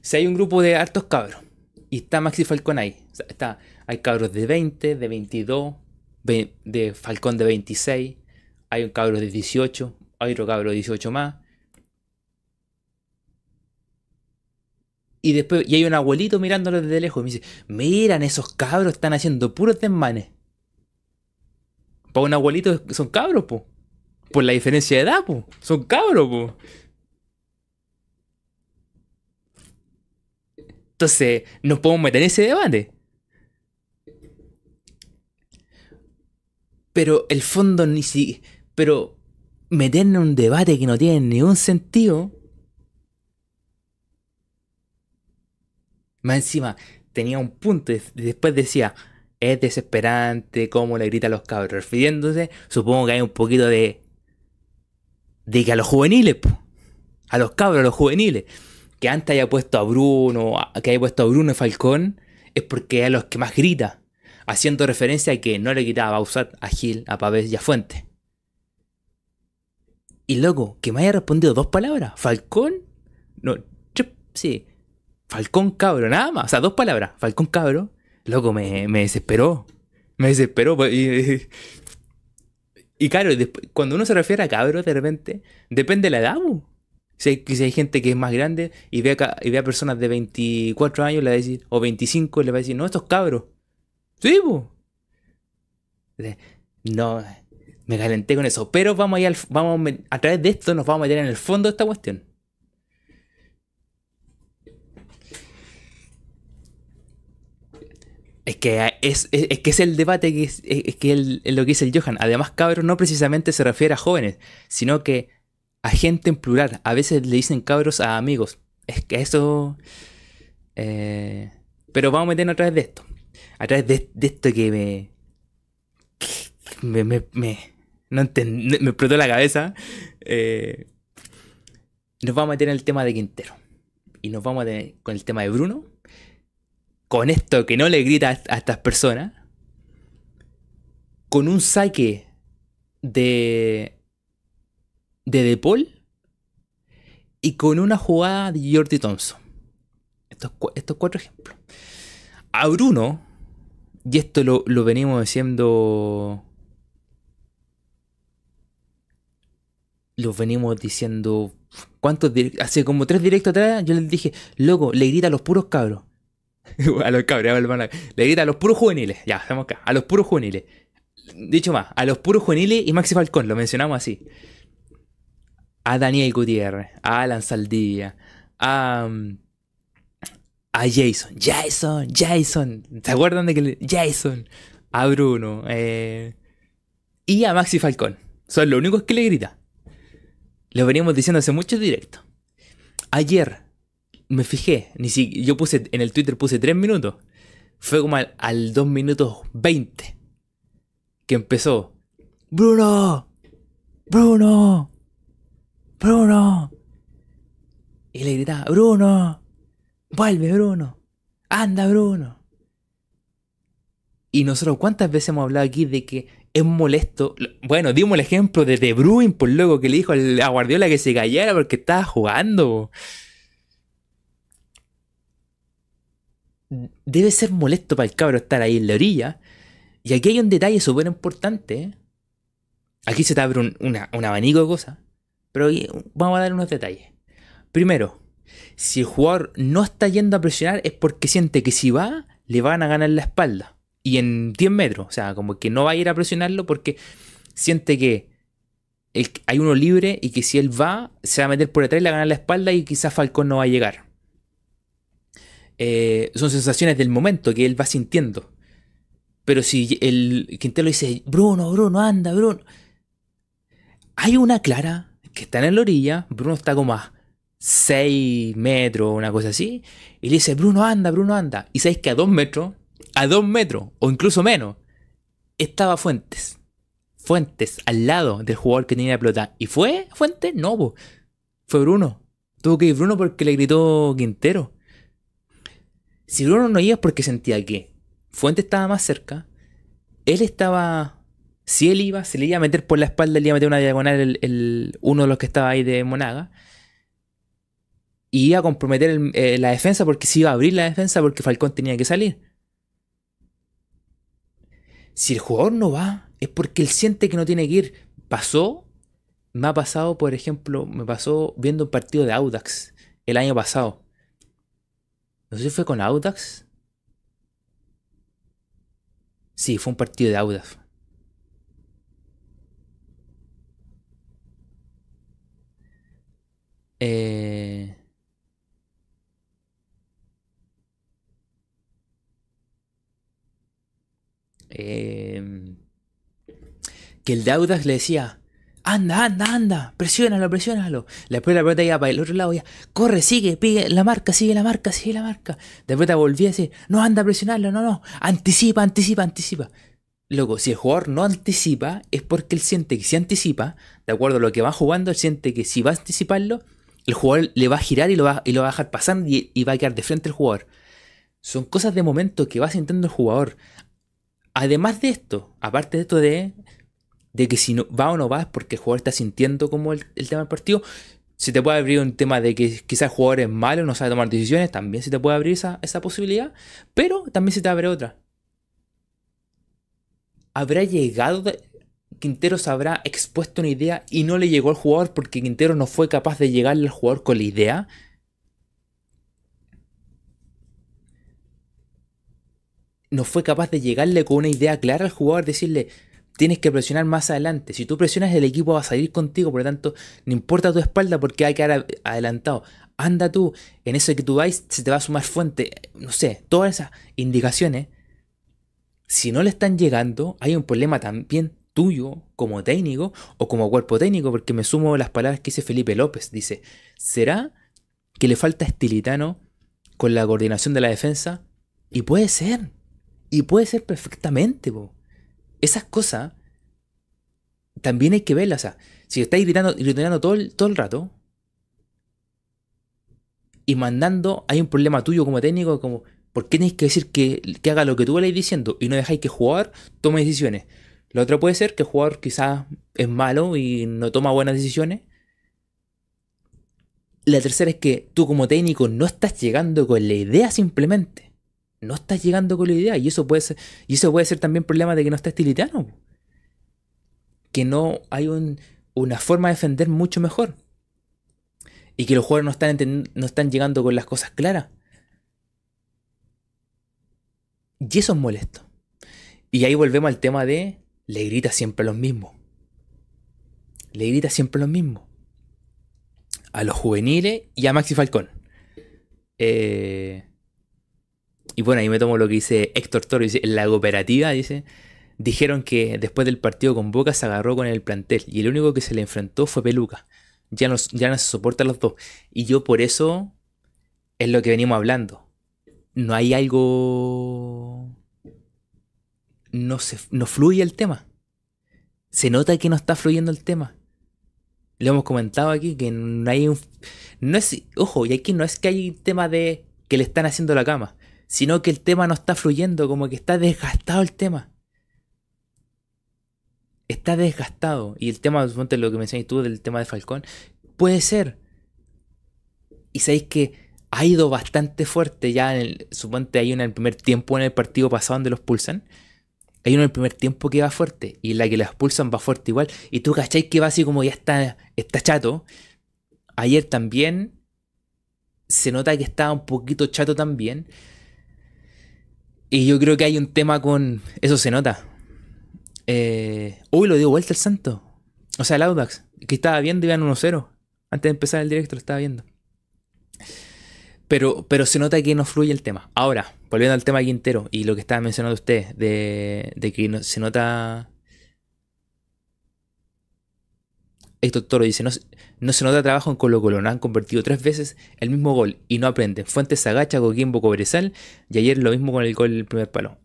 Si hay un grupo de hartos cabros y está Maxi Falcón ahí, está, hay cabros de 20, de 22, de Falcón de 26, hay un cabro de 18, hay otro cabro de 18 más. Y después, y hay un abuelito mirándolo desde lejos y me dice, miran, esos cabros están haciendo puros desmanes. Para un abuelito son cabros, po. Por la diferencia de edad, po. Son cabros, po. Entonces, no podemos meter en ese debate. Pero el fondo ni si. Pero meternos en un debate que no tiene ningún sentido. Más encima, tenía un punto. Y después decía. Es desesperante cómo le grita a los cabros. Refiriéndose, supongo que hay un poquito de. De que a los juveniles, a los cabros, a los juveniles que antes haya puesto a Bruno, que haya puesto a Bruno y Falcón, es porque es a los que más grita, haciendo referencia a que no le quitaba a Bausat, a Gil, a Pavés y a Fuente. Y loco, que me haya respondido dos palabras, Falcón, no, sí, Falcón cabro, nada más, o sea, dos palabras, Falcón cabro, loco, me, desesperó, me desesperó, pues, y, y claro, cuando uno se refiere a cabro, de repente, depende de la edad, si hay, gente que es más grande y ve, a, y ve a personas de 24 años le va a decir, o 25 le va a decir, no, estos cabros. Sí, No, me calenté con eso. Pero vamos a, ir vamos a través de esto nos vamos a meter en el fondo de esta cuestión. Es que es, es, que es el debate que es, que lo que dice el Johan. Además, cabros no precisamente se refiere a jóvenes, sino que a gente en plural. A veces le dicen cabros a amigos. Es que eso... Eh, pero vamos a meternos a través de esto. A través de, esto que me... me, me, me no me explotó la cabeza. Eh, nos vamos a meter en el tema de Quintero. Y nos vamos a meter con el tema de Bruno. Con esto que no le grita a estas personas. Con un saque de de De Paul y con una jugada de Jordi Thompson. Estos, estos cuatro ejemplos. A Bruno, y esto lo, lo venimos diciendo. Lo venimos diciendo. ¿Cuántos Hace como tres directos atrás, yo les dije, loco, le grita a los puros cabros. a los cabros, le grita a los puros juveniles. Ya, estamos acá. A los puros juveniles. Dicho más, a los puros juveniles y Maxi Falcón, lo mencionamos así. A Daniel Gutiérrez, a Alan Saldivia, a. Mm, a Jason, Jason, Jason. ¿Se acuerdan de que le... Jason? A Bruno. Eh, y a Maxi Falcón. Son los únicos que le grita. Lo veníamos diciendo hace mucho directo. Ayer me fijé, ni si yo puse en el Twitter puse 3 minutos. Fue como al, al 2 minutos 20 que empezó. Bruno, Bruno, Bruno. Y le gritaba, Bruno, vuelve Bruno, anda Bruno. Y nosotros, ¿cuántas veces hemos hablado aquí de que es molesto? Bueno, dimos el ejemplo de De Bruyne, por luego que le dijo a Guardiola que se callara porque estaba jugando. Debe ser molesto para el cabro estar ahí en la orilla. Y aquí hay un detalle súper importante. Aquí se te abre un, un abanico de cosas. Pero vamos a dar unos detalles. Primero, si el jugador no está yendo a presionar es porque siente que si va, le van a ganar la espalda. Y en 10 metros, o sea, como que no va a ir a presionarlo porque siente que hay uno libre y que si él va, se va a meter por detrás y le va a ganar la espalda y quizás Falcón no va a llegar. Eh, son sensaciones del momento que él va sintiendo. Pero si el Quintero dice, Bruno, Bruno, anda, Bruno. Hay una clara que está en la orilla, Bruno está como a 6 metros, una cosa así, y le dice, Bruno anda, Bruno anda. Y sabéis que a 2 metros, a 2 metros, o incluso menos, estaba Fuentes. Fuentes, al lado del jugador que tenía la pelota. ¿Y fue Fuentes? No, fue Bruno. Tuvo que ir Bruno porque le gritó Quintero. Si Bruno no iba es porque sentía que Fuentes estaba más cerca, él estaba si él iba, se le iba a meter por la espalda, le iba a meter una diagonal el, uno de los que estaba ahí de Monaga y iba a comprometer eh, la defensa porque se iba a abrir la defensa porque Falcón tenía que salir. Si el jugador no va, es porque él siente que no tiene que ir. Pasó, me ha pasado, por ejemplo, me pasó viendo un partido de Audax el año pasado. No sé si fue con Audax. Sí, fue un partido de Audax. Eh... Em, que el de Audax le decía, anda, anda, anda, presiónalo, presiónalo. Después la pelota iba para el otro lado, ya, corre, sigue, sigue la marca, sigue la marca, sigue la marca. Después te volvía a decir, no, anda a presionarlo, no, no, anticipa, anticipa, anticipa. Luego, si el jugador no anticipa, es porque él siente que si anticipa, de acuerdo a lo que va jugando, él siente que si va a anticiparlo, el jugador le va a girar y lo va, y lo va a dejar pasando y, y va a quedar de frente al jugador. Son cosas de momento que va sintiendo el jugador. Además de esto, aparte de esto de, de que si no, va o no va es porque el jugador está sintiendo como el, tema del partido, se te puede abrir un tema de que quizás el jugador es malo, no sabe tomar decisiones, también se te puede abrir esa, esa posibilidad, pero también se te abre otra. ¿Habrá llegado, Quintero se habrá expuesto una idea y no le llegó al jugador porque Quintero no fue capaz de llegarle al jugador con la idea? no fue capaz de llegarle con una idea clara al jugador, decirle, tienes que presionar más adelante. Si tú presionas, el equipo va a salir contigo, por lo tanto, no importa tu espalda porque hay que quedar adelantado. Anda tú, en eso que tú vais, se te va a sumar fuente, no sé, todas esas indicaciones. Si no le están llegando, hay un problema también tuyo como técnico o como cuerpo técnico, porque me sumo las palabras que dice Felipe López. Dice, ¿será que le falta estilitano con la coordinación de la defensa? Y puede ser. Y puede ser perfectamente, Esas cosas también hay que verlas. Si estáis gritando, gritando todo, todo el rato y mandando, hay un problema tuyo como técnico, como, ¿por qué tenéis que decir que, que haga lo que tú le diciendo y no dejáis que el jugador tome decisiones? Lo otro puede ser que el jugador quizás es malo y no toma buenas decisiones. La tercera es que tú como técnico no estás llegando con la idea simplemente. No estás llegando con la idea. Y eso puede ser, y eso puede ser también problema de que no estás tilitano. Que no hay una forma de defender mucho mejor. Y que los jugadores no están, no están llegando con las cosas claras. Y eso es molesto. Y ahí volvemos al tema de le grita siempre a los mismos. Le grita siempre a los mismos. A los juveniles y a Maxi Falcón. Eh, y bueno, ahí me tomo lo que dice Héctor Toro. Dice, en la cooperativa, dice, dijeron que después del partido con Boca se agarró con el plantel. Y el único que se le enfrentó fue Peluca. Ya no, ya no se soportan los dos. Y yo por eso es lo que venimos hablando. No hay algo no, se, no fluye el tema. Se nota que no está fluyendo el tema. Lo hemos comentado aquí que no hay un. No es. Ojo, y aquí no es que hay un tema de que le están haciendo la cama, sino que el tema no está fluyendo, como que está desgastado el tema. Está desgastado. Y el tema, suponte lo que mencionaste tú del tema de Falcón, puede ser. Y sabéis que ha ido bastante fuerte ya en el. Suponte hay en el primer tiempo en el partido pasado donde los pulsan hay uno en el primer tiempo que va fuerte y la que la expulsan va fuerte igual. Y tú cacháis que va así como ya está, está chato. Ayer también se nota que estaba un poquito chato también. Y yo creo que hay un tema con. Eso se nota. Eh... Uy, lo dio vuelta el santo. O sea, el Audax, que estaba viendo, iban 1-0. Antes de empezar el directo lo estaba viendo. Pero, pero se nota que no fluye el tema. Ahora, volviendo al tema Quintero y lo que estaba mencionando usted, de, de que no, se nota. Héctor Toro dice: no, se nota trabajo en Colo Colo, no han convertido tres veces el mismo gol y no aprenden. Fuentes agacha, Coquimbo Cobresal y ayer lo mismo con el gol del primer palo.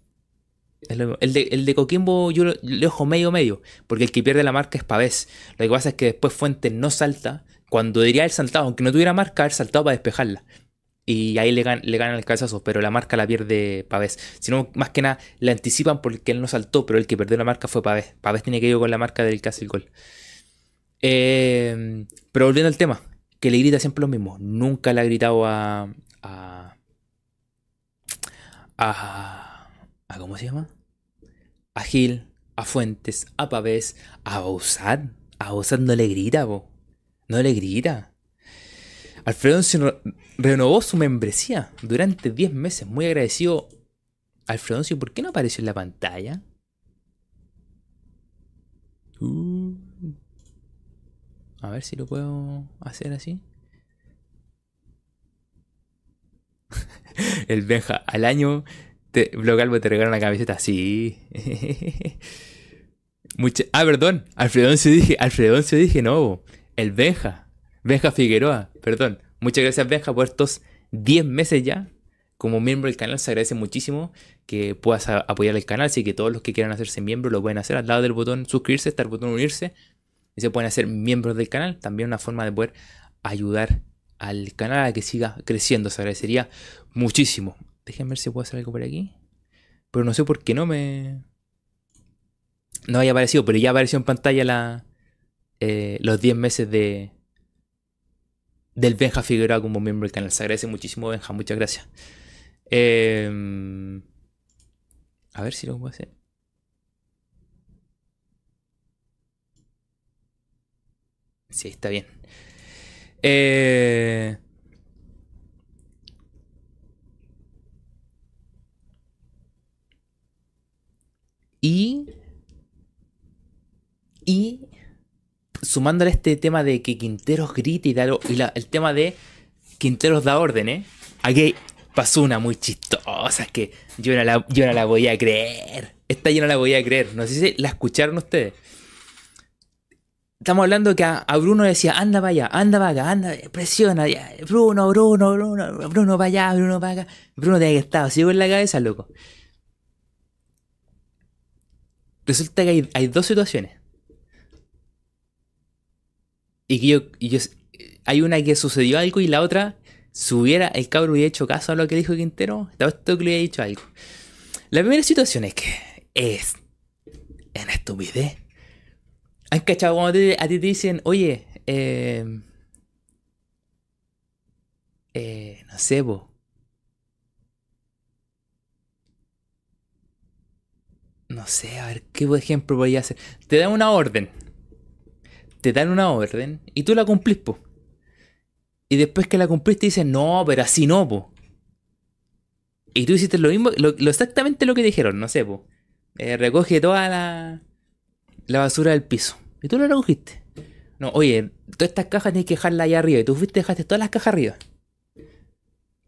El de, el Coquimbo yo le ojo medio medio, porque el que pierde la marca es Pavés. Lo que pasa es que después Fuentes no salta, cuando diría el saltado, aunque no tuviera marca, haber saltado para despejarla y ahí le, le ganan el cabezazo, pero la marca la pierde Pavés. Sino más que nada la anticipan porque él no saltó, pero el que perdió la marca fue Pavés. Pavés tiene que ir con la marca del casi el gol. Eh, pero volviendo al tema, que le grita siempre lo mismo. Nunca le ha gritado a. a. a. a ¿Cómo se llama? A Gil, a Fuentes, a Pavés, a Bausat. A Bausat no le grita, po. No le grita. Alfredo renovó su membresía durante 10 meses. Muy agradecido. Alfredo, ¿por qué no apareció en la pantalla? Uh. A ver si lo puedo hacer así. El Benja, al año te, te regala una camiseta. Sí. ah, perdón. Alfredo se dije. Alfredo se dije, no. El Benja. Benja Figueroa, perdón. Muchas gracias Benja por estos 10 meses ya. Como miembro del canal se agradece muchísimo que puedas apoyar el canal. Así que todos los que quieran hacerse miembros lo pueden hacer. Al lado del botón suscribirse está el botón unirse. Se pueden hacer miembros del canal. También una forma de poder ayudar al canal a que siga creciendo. Se agradecería muchísimo. Déjenme ver si puedo hacer algo por aquí. Pero no sé por qué no me... No haya aparecido, pero ya apareció en pantalla la, eh, los 10 meses de, del Benja Figueroa como miembro del canal. Se agradece muchísimo, Benja. Muchas gracias. Em, a ver si lo puedo hacer. Sí, está bien. Eh, y. Y sumándole este tema de que Quinteros grita y, y el tema de Quinteros da órdenes, aquí pasó una muy chistosa, que yo no, la, yo no la voy a creer. Esta yo no la voy a creer. No sé si la escucharon ustedes. Estamos hablando que a, Bruno decía, anda para allá, anda para acá, anda, presiona, Bruno, Bruno, Bruno, Bruno para allá, Bruno para acá. Bruno tiene que estar sigo en la cabeza, loco. Resulta que hay dos situaciones. Y que yo, yo, hay una que sucedió algo y la otra, si hubiera el cabro hubiera hecho caso a lo que dijo Quintero, estaba esto que le hubiera dicho algo. La primera situación es que es en estupidez. ¿Han cachado cuando a ti te dicen, oye, eh, Eh, no sé, po. No sé, a ver, ¿qué ejemplo voy a hacer? Te dan una orden. Te dan una orden y tú la cumplís, po. Y después que la cumpliste dicen, no, pero así no, po. Y tú hiciste lo mismo, lo, exactamente lo que dijeron, no sé, po. Eh, recoge toda la, la basura del piso. Y tú lo recogiste. No, oye, todas estas cajas tienes que dejarlas allá arriba. Y tú fuiste dejaste todas las cajas arriba.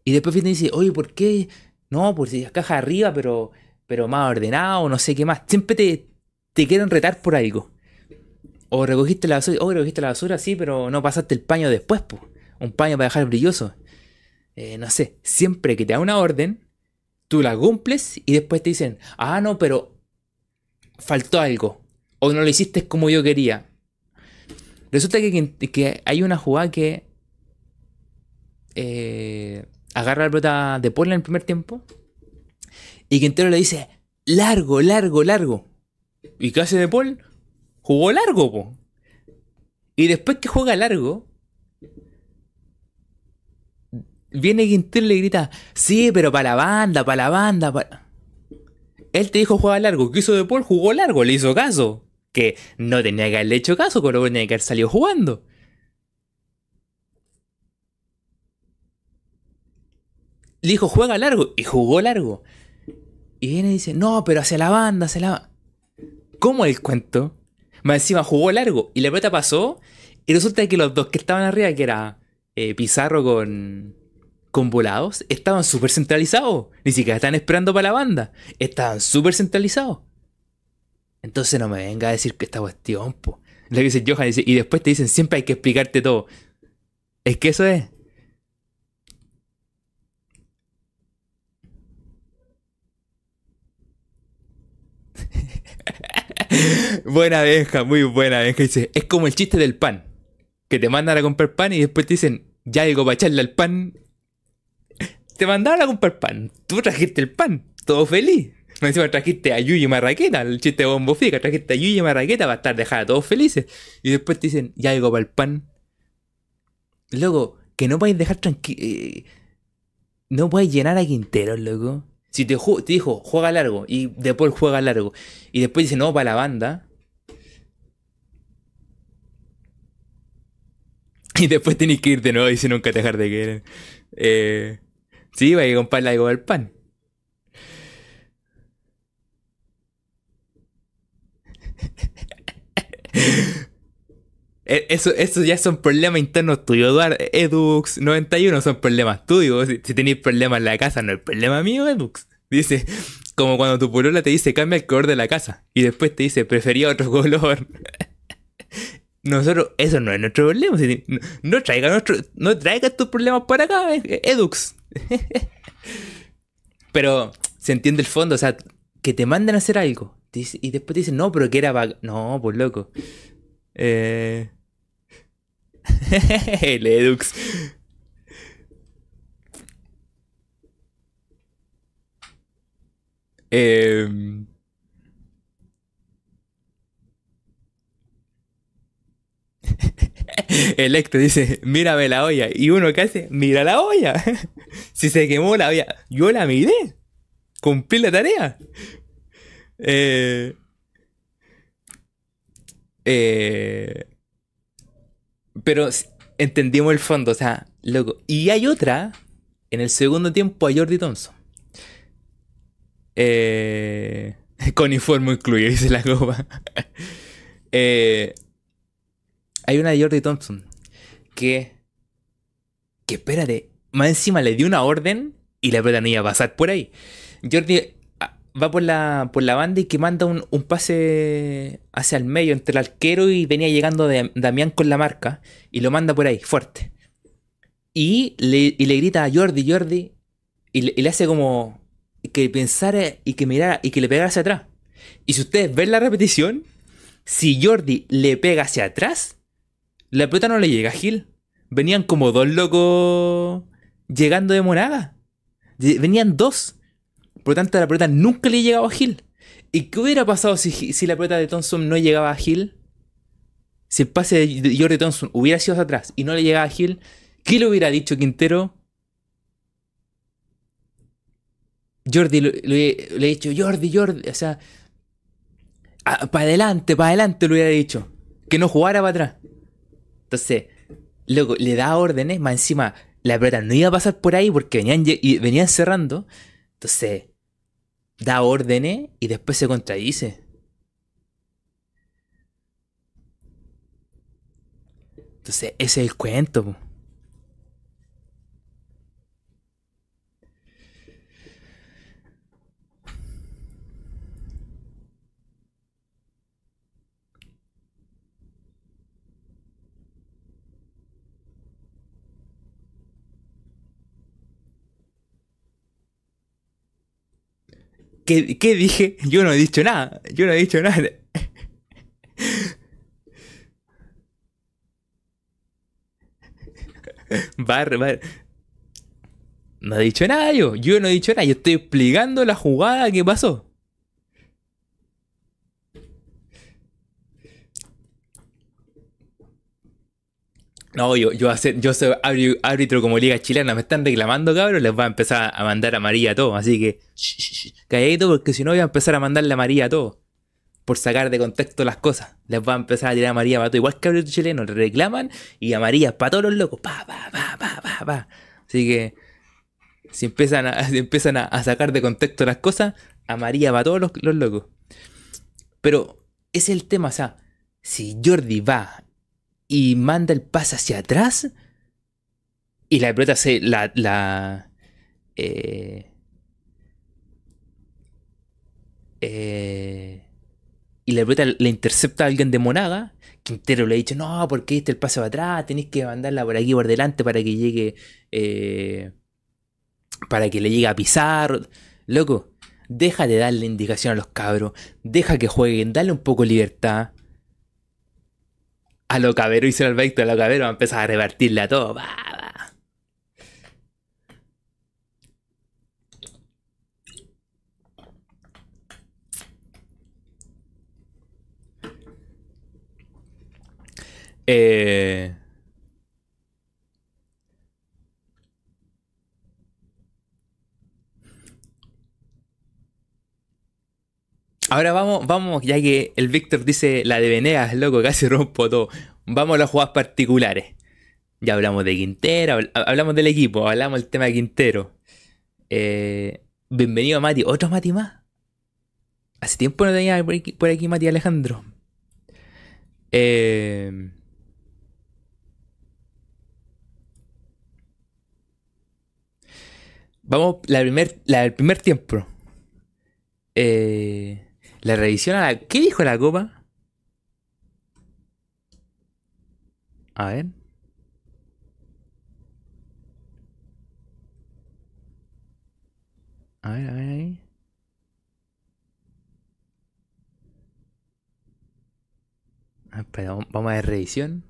Y después viene y dice, oye, ¿por qué? No, pues si las cajas arriba, pero pero más ordenado, no sé qué más. Siempre te, te quieren retar por algo. O recogiste la basura, o recogiste la basura, sí, pero no pasaste el paño después, pues. Un paño para dejar brilloso. Eh, no sé, siempre que te da una orden, tú la cumples y después te dicen, ah, no, pero faltó algo. O no lo hiciste como yo quería. Resulta que, hay una jugada que eh, agarra la pelota de Paul en el primer tiempo y Quintero le dice, largo, largo, largo. ¿Y qué hace de Paul? Jugó largo, po. Y después que juega largo, viene Quintero y le grita, sí, pero para la banda, para la banda, para... Él te dijo juega largo. ¿Qué hizo de Paul? Jugó largo, le hizo caso. Que no tenía que haberle hecho caso, pero tenía que haber salido jugando. Le dijo juega largo y jugó largo. Y viene y dice, no, pero hacia la banda, hacia la... ¿Cómo el cuento? Más encima jugó largo y la pelota pasó y resulta que los dos que estaban arriba, que era eh, Pizarro con, con volados, estaban súper centralizados. Ni siquiera estaban esperando para la banda. Estaban súper centralizados. Entonces no me venga a decir que esta cuestión, po. Lo que dice Johan, y después te dicen siempre hay que explicarte todo. Es que eso es. buena Benja, muy buena Benja. Dice, es como el chiste del pan. Que te mandan a comprar pan y después te dicen, ya digo para echarle al pan. Te mandaron a comprar pan. Tú trajiste el pan. Todo feliz. Me encima trajiste a Yuyi Marraqueta, el chiste de Bombo Fica. Trajiste a Yuyi Marraqueta para estar dejada todos felices. Y después te dicen, ya digo para el pan. Luego, que no podéis dejar tranquilo. Eh, no puedes llenar a Quinteros, loco. Si te, dijo, juega largo, y después juega largo, y después dice, no, para la banda. Y después tenés que ir de nuevo y si nunca te dejar de querer. Eh, sí, va a comprarle algo al pan. Eh, eso, eso ya son problemas internos tuyos, Eduard. Edux 91 son problemas tuyos. Si, tenéis problemas en la casa, no es problema mío, Edux. Dice, como cuando tu polola te dice cambia el color de la casa y después te dice prefería otro color. Nosotros, eso no es nuestro problema. No, traiga nuestro, no traigas tus problemas para acá, eh, Edux. Pero se entiende el fondo, o sea, que te manden a hacer algo y después te dicen, no, pero que era No, pues loco. Eh... el Edux. Eh... Electro dice, mírame la olla. Y uno que hace, mira la olla. si se quemó la olla, yo la miré. Cumplí la tarea. Eh, eh, pero entendimos el fondo, o sea, loco. Y hay otra, en el segundo tiempo, a Jordi Thompson. Eh, con informe incluido, dice la copa. Hay una de Jordi Thompson que. Que espérate, más encima le dio una orden y la pelota no iba a pasar por ahí. Jordi va por la, por la banda y que manda un, pase hacia el medio entre el arquero y venía llegando de, Damián con la marca y lo manda por ahí, fuerte. Y le, y le grita a Jordi, Jordi, y le hace como que pensara y que mirara y que le pegara hacia atrás. Y si ustedes ven la repetición, si Jordi le pega hacia atrás, la pelota no le llega a Gil. Venían como dos locos llegando de monada. Venían dos. Por lo tanto, la pelota nunca le llegaba a Hill. ¿Y qué hubiera pasado si, si la pelota de Thompson no llegaba a Hill? Si el pase de Jordi Thompson hubiera sido hacia atrás y no le llegaba a Hill, ¿qué le hubiera dicho Quintero? Jordi le, le, le he dicho, Jordi, Jordi, o sea, para adelante, para adelante le hubiera dicho. Que no jugara para atrás. Entonces, luego le da órdenes, más encima la pelota no iba a pasar por ahí porque venían, venían cerrando. Entonces, da órdenes y después se contradice. Entonces, ese es el cuento. ¿Qué, ¿Qué, dije? Yo no he dicho nada. Yo no he dicho nada. Bar, bar. No he dicho nada yo. Yo no he dicho nada. Yo estoy explicando la jugada que pasó. No, yo, yo, hacer, yo soy árbitro como Liga Chilena. Me están reclamando, cabrón. Les voy a empezar a mandar a María a todo. Así que, calladito, porque si no voy a empezar a mandarle a María a todo. Por sacar de contexto las cosas. Les voy a empezar a tirar a María para todo. Igual que árbitro chileno, le reclaman y a María para todos los locos. Pa, pa, pa, pa, pa, pa. Así que, si empiezan a, empiezan a, sacar de contexto las cosas, a María para todos los, los locos. Pero ese es el tema, o sea, si Jordi va y manda el pase hacia atrás y la pelota se la, la eh, eh, y la pelota le intercepta a alguien de Monaga Quintero le ha dicho no porque este el pase va atrás tenéis que mandarla por aquí por delante para que llegue eh, para que le llegue a pisar loco deja de darle indicación a los cabros deja que jueguen dale un poco de libertad a lo cabero hizo el vector, a lo cabero va a empezar a revertirle a todo. Eh... Ahora vamos, vamos, ya que el Víctor dice la de Venegas, loco, casi rompo todo. Vamos a las jugadas particulares. Ya hablamos de Quintero, hablamos del equipo, hablamos del tema de Quintero. Eh, bienvenido Mati, otro Mati más. Hace tiempo no tenía por aquí, Mati Alejandro. Eh, vamos, la primer, la del primer tiempo. Eh, la revisión a la... ¿Qué dijo la copa? A ver. A ver, a ver ahí. Ah, vamos a ver revisión.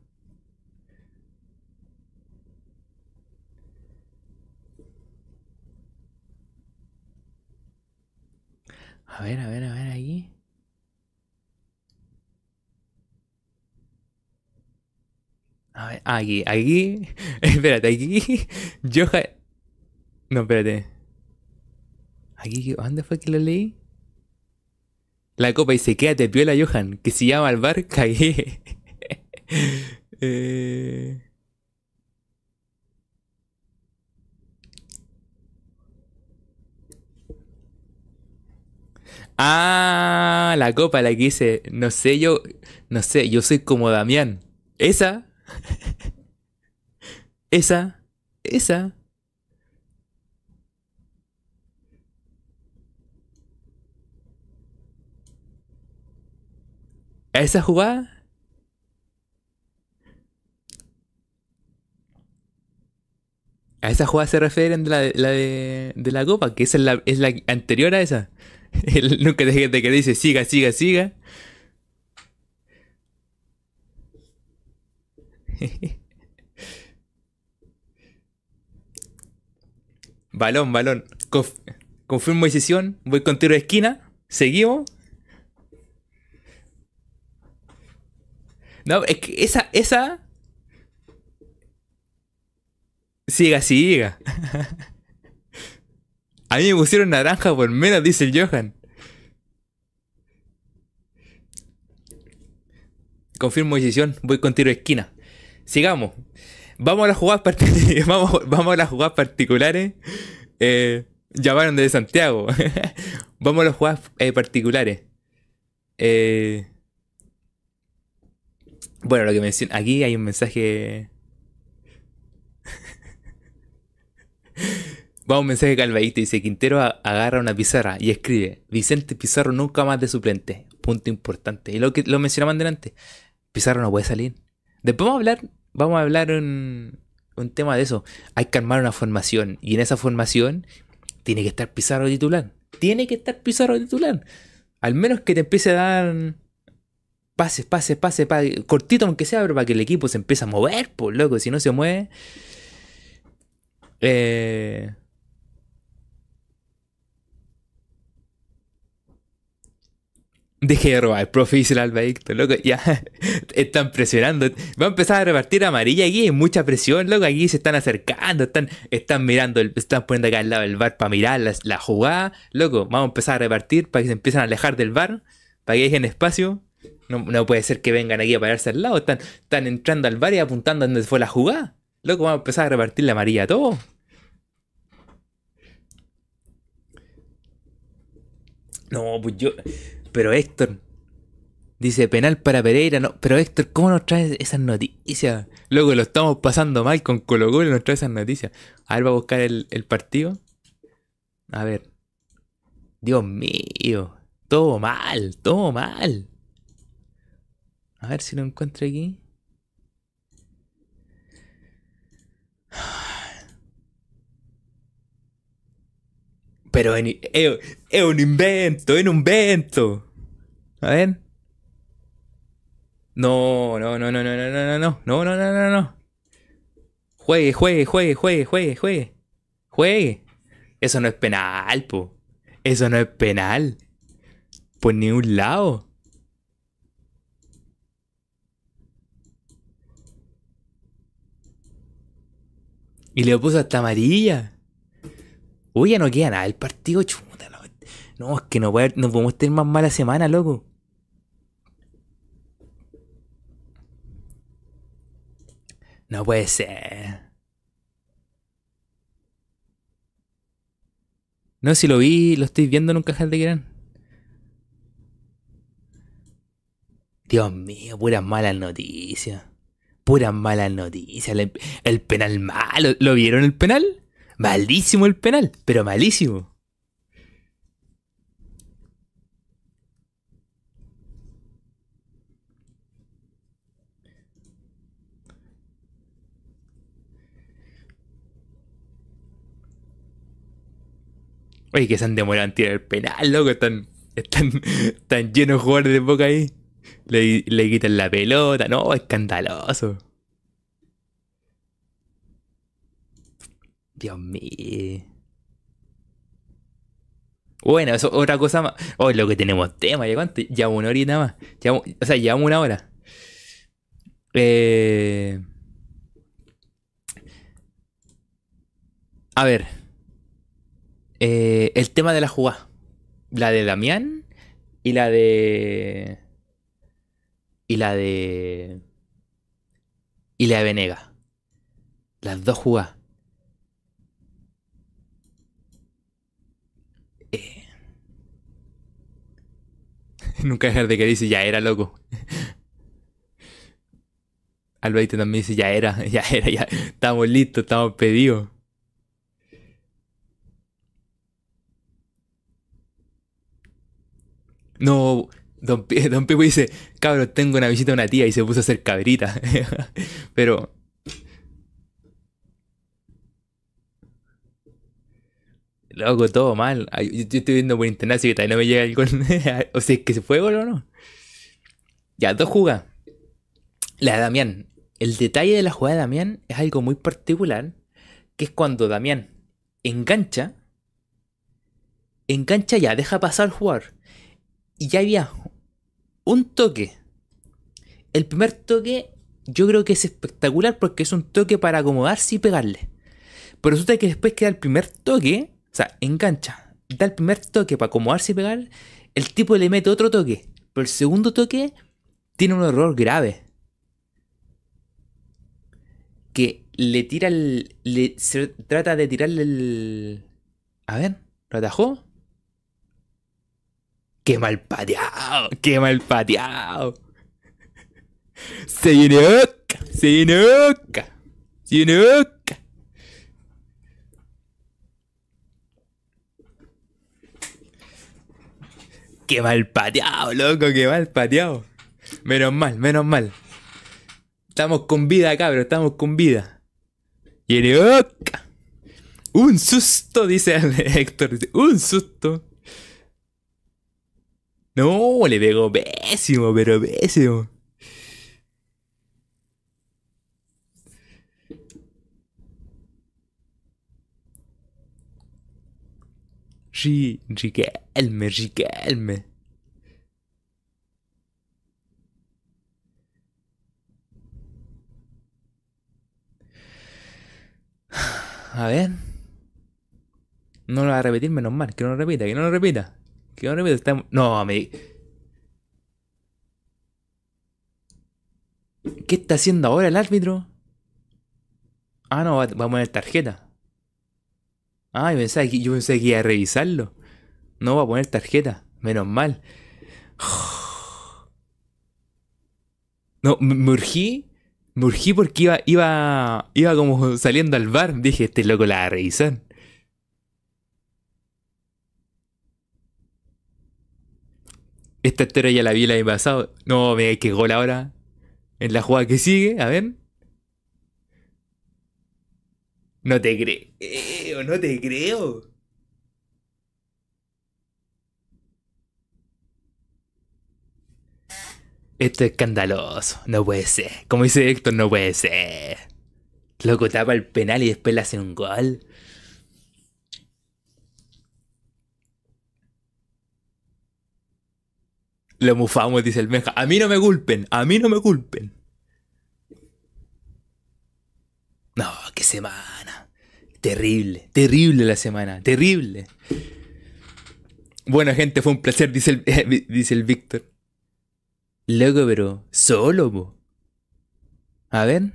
A ver, a ver, a ver aquí. A ver, aquí, aquí. espérate, aquí. Johan. No, espérate. Aquí, ¿dónde fue que lo leí? La copa dice, quédate piola, Johan, que se llama al bar, cagué. eh... Ah, la copa, la que dice, no sé, yo, no sé, yo soy como Damián. Esa. esa. Esa. ¿A esa jugada? A esa jugada se refieren de la, de, de, la copa, que esa es la, es la anterior a esa. Él nunca deja de que dice siga, siga, siga. balón, balón. confirmo decisión. Voy con tiro de esquina. Seguimos. No, es que esa, esa. Siga, siga. A mí me pusieron naranja por menos, dice el Johan. Confirmo decisión, voy con tiro de esquina. Sigamos. Vamos a las jugadas, vamos, vamos a las jugadas particulares. Eh, llamaron desde Santiago. vamos a las jugadas eh, particulares. Eh, bueno, lo que menciona. Aquí hay un mensaje. Va un mensaje calvadito. Dice: Quintero agarra una pizarra y escribe: Vicente Pizarro nunca más de suplente. Punto importante. Y lo que lo mencionaban delante: Pizarro no puede salir. Después vamos a hablar. Vamos a hablar un, un tema de eso. Hay que armar una formación. Y en esa formación tiene que estar Pizarro titular. Tiene que estar Pizarro titular. Al menos que te empiece a dar pases, pases, pases, cortito aunque sea, pero para que el equipo se empiece a mover, pues loco, si no se mueve. Eh... Deje de robar, profe, dice el Alba loco, ya están presionando. Va a empezar a repartir amarilla aquí, mucha presión, loco, aquí se están acercando, están, están mirando, están poniendo acá al lado del bar para mirar la, jugada, loco, vamos a empezar a repartir para que se empiecen a alejar del bar, para que dejen espacio. No, puede ser que vengan aquí a pararse al lado, están, están entrando al bar y apuntando donde fue la jugada. Loco, vamos a empezar a repartir la amarilla todo. No, pues yo. Pero Héctor. Dice penal para Pereira. No, pero Héctor, ¿cómo nos traes esas noticias? Luego lo estamos pasando mal con Colo Colo y nos trae esas noticias. A ver, va a buscar el, el partido. A ver. Dios mío. Todo mal, todo mal. A ver si lo encuentro aquí. Pero es, es, un invento, es un invento. A ver. No, no, no, no, no, no, no, no, no, no, no, no, no, no. Juegue, juegue, juegue, juegue, juegue, juegue. Juegue. Eso no es penal, po. Eso no es penal. Por ningún lado. Y le puso hasta amarilla. Uy, ya no queda nada el partido, chuta. No, es que no, no podemos tener más mala semana, loco. No puede ser. No, si lo vi, lo estoy viendo en un cajal de gran. Dios mío, puras malas noticias. Puras malas noticias. El, penal malo. ¿Lo vieron el penal? Malísimo el penal, pero malísimo. Oye, que se han demorado en tirar el penal, loco. Están, están, están llenos de jugadores de boca ahí. Le, le quitan la pelota. No, escandaloso. Dios mío. Bueno, eso otra cosa más. Hoy lo que tenemos tema, ¿ya cuánto? Ya una horita más. o sea, llevamos una hora. Eh... A ver. Eh, el tema de la jugada. La de Damián y la de. Y la de. Y la de Venega. Las dos jugadas. Nunca dejar de que dice ya era loco. Albaite también dice ya era, ya era, ya estamos listos, estamos pedidos. No, Don, Don Pipo dice, cabrón, tengo una visita a una tía y se puso a hacer cabrita. Pero... Loco, todo mal. Yo, estoy viendo por internet así que todavía no me llega el gol. o sea, es que se fue gol o no. Ya, dos jugadas. La de Damián. El detalle de la jugada de Damián es algo muy particular. Que es cuando Damián engancha. Engancha ya, deja pasar al jugador y ya había un toque. El primer toque yo creo que es espectacular porque es un toque para acomodarse y pegarle. Pero resulta que después queda el primer toque sea, engancha, da el primer toque para acomodarse y pegar, el tipo le mete otro toque, pero el segundo toque tiene un error grave. Que le tira el. Le, se trata de tirarle el. A ver, ¿lo atajó? ¡Qué mal pateado! ¡Qué mal pateado! ¡Se viene! ¡Se viene! ¡Se viene ¡Qué mal pateado, loco! ¡Qué mal pateado! Menos mal, menos mal. Estamos con vida, cabrón, estamos con vida. ¡Viene Oca! Un susto, dice Héctor. Un susto. No, le pegó pésimo, pero pésimo. Riquelme, Riquelme. A ver. No lo va a repetir, menos mal. Que no lo repita, que no lo repita. Que no lo repita. Está... No, me... ¿Qué está haciendo ahora el árbitro? Ah, no, va, va a poner tarjeta. Ah, yo pensaba, que, yo pensaba que iba a revisarlo. No va a poner tarjeta. Menos mal. No, me, urgí. Me urgí porque iba, iba, iba como saliendo al bar. Dije, este loco la va a revisar. Esta historia ya la vi el año pasado. No, me que gol ahora. En la jugada que sigue, a ver. No te creo, no te creo. Esto es escandaloso, no puede ser. Como dice Héctor, no puede ser. Loco tapa el penal y después le hacen un gol. Lo mufamos, dice el Meja. A mí no me culpen, a mí no me culpen. No, qué semana. Terrible, terrible la semana, terrible. Bueno, gente, fue un placer, dice el, dice el Víctor. Loco, pero solo, po. A ver.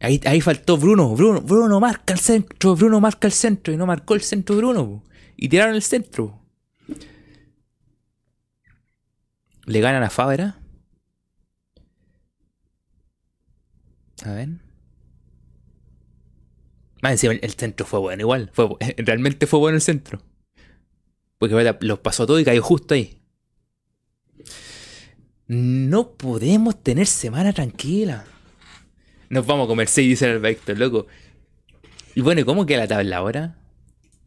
Ahí, ahí faltó Bruno. Bruno. Bruno marca el centro. Bruno marca el centro. Y no marcó el centro Bruno. Po. Y tiraron el centro. Le ganan a Fabra. A ver. Más encima el centro fue bueno igual. Realmente fue bueno el centro. Porque los pasó todo y cayó justo ahí. No podemos tener semana tranquila. Nos vamos a comer 6, dice el Vector, loco. Y bueno, ¿cómo queda la tabla ahora?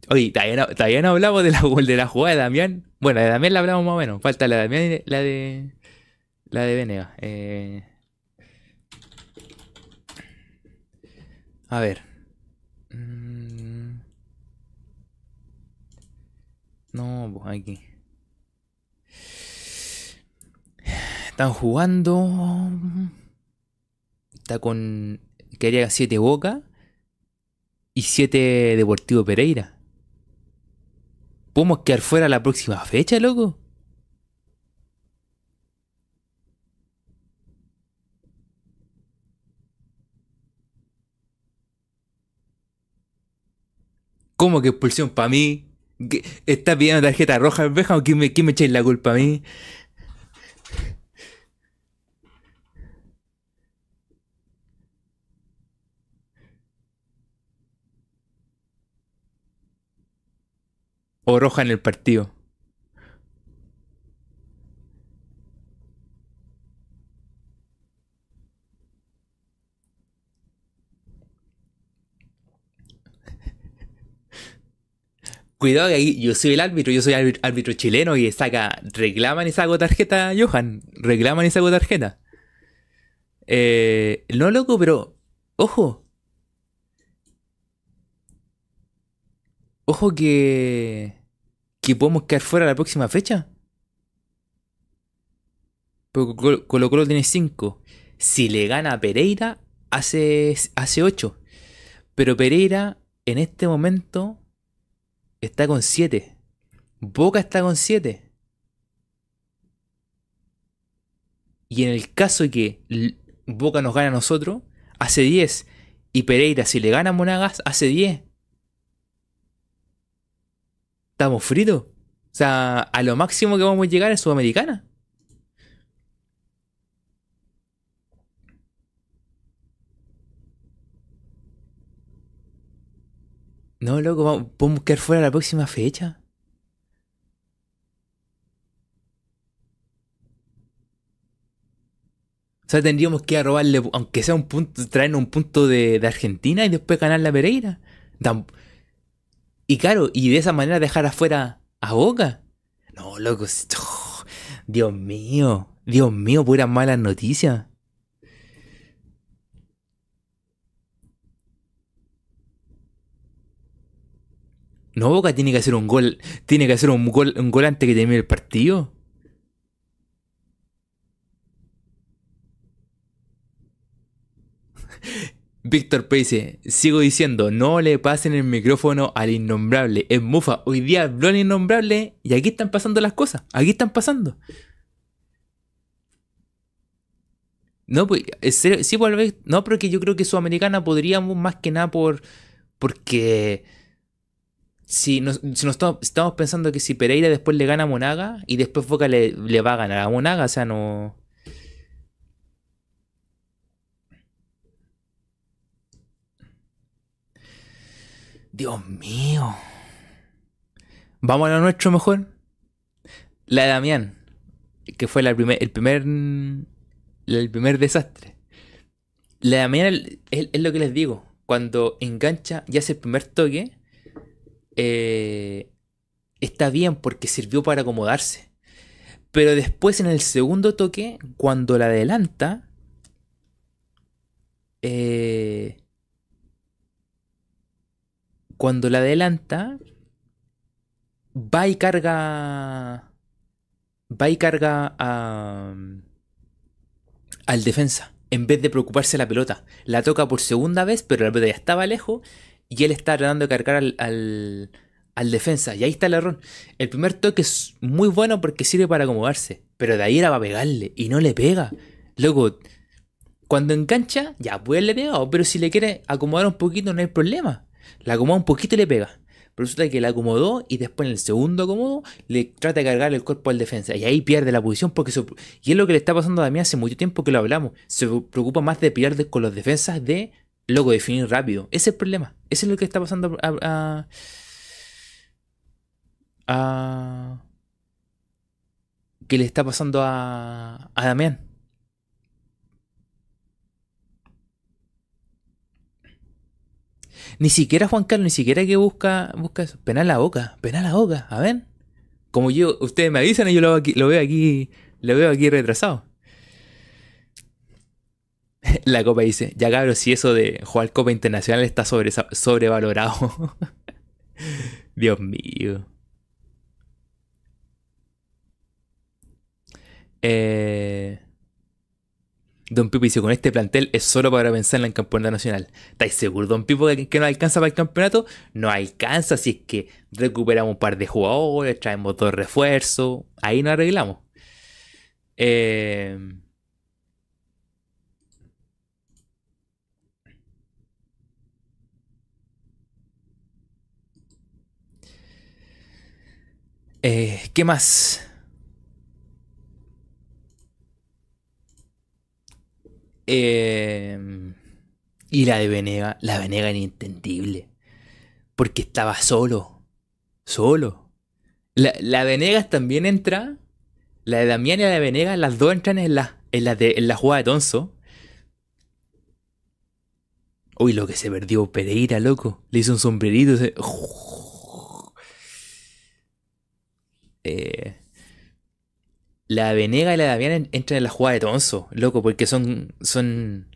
Oye, todavía no, hablamos de la, de la jugada de Damián. Bueno, de Damián la hablamos más o menos. Falta la de Damián y la de. La de Venega. Eh, a ver. Mm. No, pues aquí. Están jugando. Está con. Quería 7 Boca y 7 Deportivo Pereira. ¿Podemos quedar fuera la próxima fecha, loco? ¿Cómo que expulsión para mí? ¿Estás pidiendo tarjeta roja, veja o quién me, quién la culpa a mí? o roja en el partido. Cuidado que ahí yo soy el árbitro, yo soy árbitro chileno y saca, reclaman y saco tarjeta, Johan, reclaman y saco tarjeta. Eh, no, loco, pero, ojo, Ojo que. que podemos quedar fuera la próxima fecha. Pero Colo Colo tiene 5. Si le gana a Pereira, hace, hace 8. Pero Pereira en este momento está con 7. Boca está con 7. Y en el caso de que Boca nos gane a nosotros, hace 10. Y Pereira, si le gana a Monagas, hace 10. Estamos fritos. O sea, a lo máximo que vamos a llegar es Sudamericana. No, loco, podemos quedar fuera la próxima fecha. O sea, tendríamos que robarle, aunque sea un punto, traernos un punto de, Argentina y después ganar la Pereira. Y claro, y de esa manera dejar afuera a Boca. No, loco, Dios mío, Dios mío, puras malas noticias. No, Boca tiene que hacer un gol. Tiene que hacer un gol, un gol antes que termine el partido. Víctor P. dice, sigo diciendo, no le pasen el micrófono al innombrable. Es mufa. Hoy día habló el innombrable y aquí están pasando las cosas. Aquí están pasando. No, pues, sí, pues, no, pero que yo creo que Sudamericana podríamos más que nada por. Porque si nos, estamos, pensando que si Pereira después le gana a Monaga y después Boca le, va a ganar a Monaga, o sea, no. Dios mío. Vamos a lo nuestro mejor. La de Damián, que fue primer, el primer el primer desastre. La de Damián es, es lo que les digo. Cuando engancha y hace el primer toque, eh, está bien porque sirvió para acomodarse. Pero después en el segundo toque, cuando la adelanta, eh, cuando la adelanta, va y carga, va y carga a, al defensa. En vez de preocuparse la pelota, la toca por segunda vez, pero la pelota ya estaba lejos y él está tratando de cargar al, al, defensa. Y ahí está el error. El primer toque es muy bueno porque sirve para acomodarse. Pero de ahí era para pegarle. Y no le pega. Luego, cuando engancha, ya puede le pega. Pero si le quiere acomodar un poquito, no hay problema. La acomoda un poquito y le pega. Pero resulta que la acomodó y después en el segundo acomodo le trata de cargar el cuerpo al defensa. Y ahí pierde la posición porque... y es lo que le está pasando a Damián hace mucho tiempo que lo hablamos. Se preocupa más de pillar con los defensas de Luego definir rápido. Ese es el problema. Ese es lo que está pasando a. a, que le está pasando a, a Damián. Ni siquiera Juan Carlos, ni siquiera que busca, busca eso. Penal la boca, penal la boca, a ver. Como yo, ustedes me avisan y yo lo, aquí, lo veo aquí, lo veo aquí retrasado. La Copa dice, ya cabros, si eso de jugar Copa Internacional está sobre, sobrevalorado. Dios mío. Eh, Don Pipo dice, con este plantel es solo para pensar en el campeonato nacional. ¿Estáis seguros, Don Pipo, que, no alcanza para el campeonato? No alcanza si es que recuperamos un par de jugadores, traemos dos refuerzos, ahí nos arreglamos. Eh, Eh, ¿Qué más? Em, y la de Venega, la Venega inentendible. Porque estaba solo. Solo. La, la Venegas también entra. La de Damián y la de Venegas, las dos entran en la, en la, de, en la jugada de Tonso. Uy, lo que se perdió Pereira, loco. Le hizo un sombrerito. Se... Eh, la Venega y la Damián entran en la jugada de Tonso, loco, porque son. son.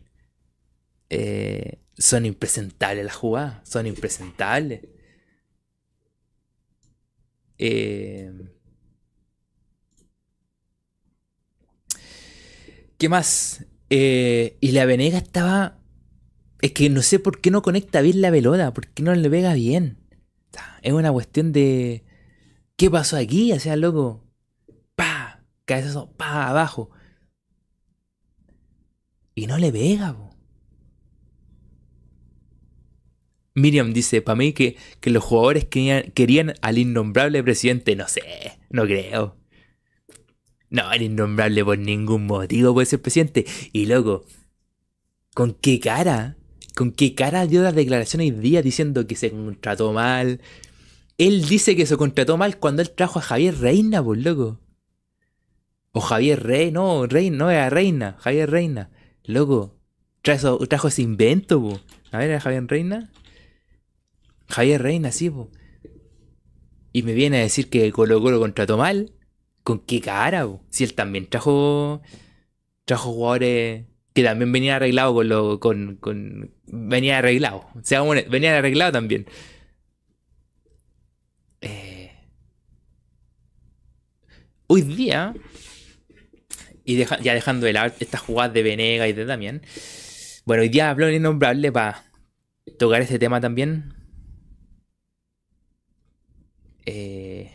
Eh, son impresentables las jugadas. Son impresentables. Eh, ¿Qué más? y la Venega estaba. Es que no sé por qué no conecta bien la pelota, por qué no le pega bien. Es una cuestión de. ¿Qué pasó aquí? O sea, loco. Pa, cabezazo, pa, abajo. Y no le pega, po. Miriam dice, para mí que, que, los jugadores querían, al innombrable presidente, no sé, no creo. No, el innombrable por ningún motivo puede ser presidente. Y loco, ¿con qué cara? ¿Con qué cara dio la declaración hoy día diciendo que se contrató mal? Él dice que se contrató mal cuando él trajo a Javier Reina, por loco. O Javier Rey, no, Reina, no era Reina, Javier Reina. Loco, trajo, trajo ese invento, po. A ver, ¿era Javier Reina? Javier Reina, sí, po. Y me viene a decir que Colo Colo contrató mal. ¿Con qué cara, po? Si él también trajo. Trajo jugadores que también venía arreglado con lo. con. con venía arreglado. O sea, venía arreglado también. Eh, hoy día. Y ya dejando de lado estas jugadas de Venega y de Damián. Bueno, hoy día hablo innombrable para tocar este tema también. Eh,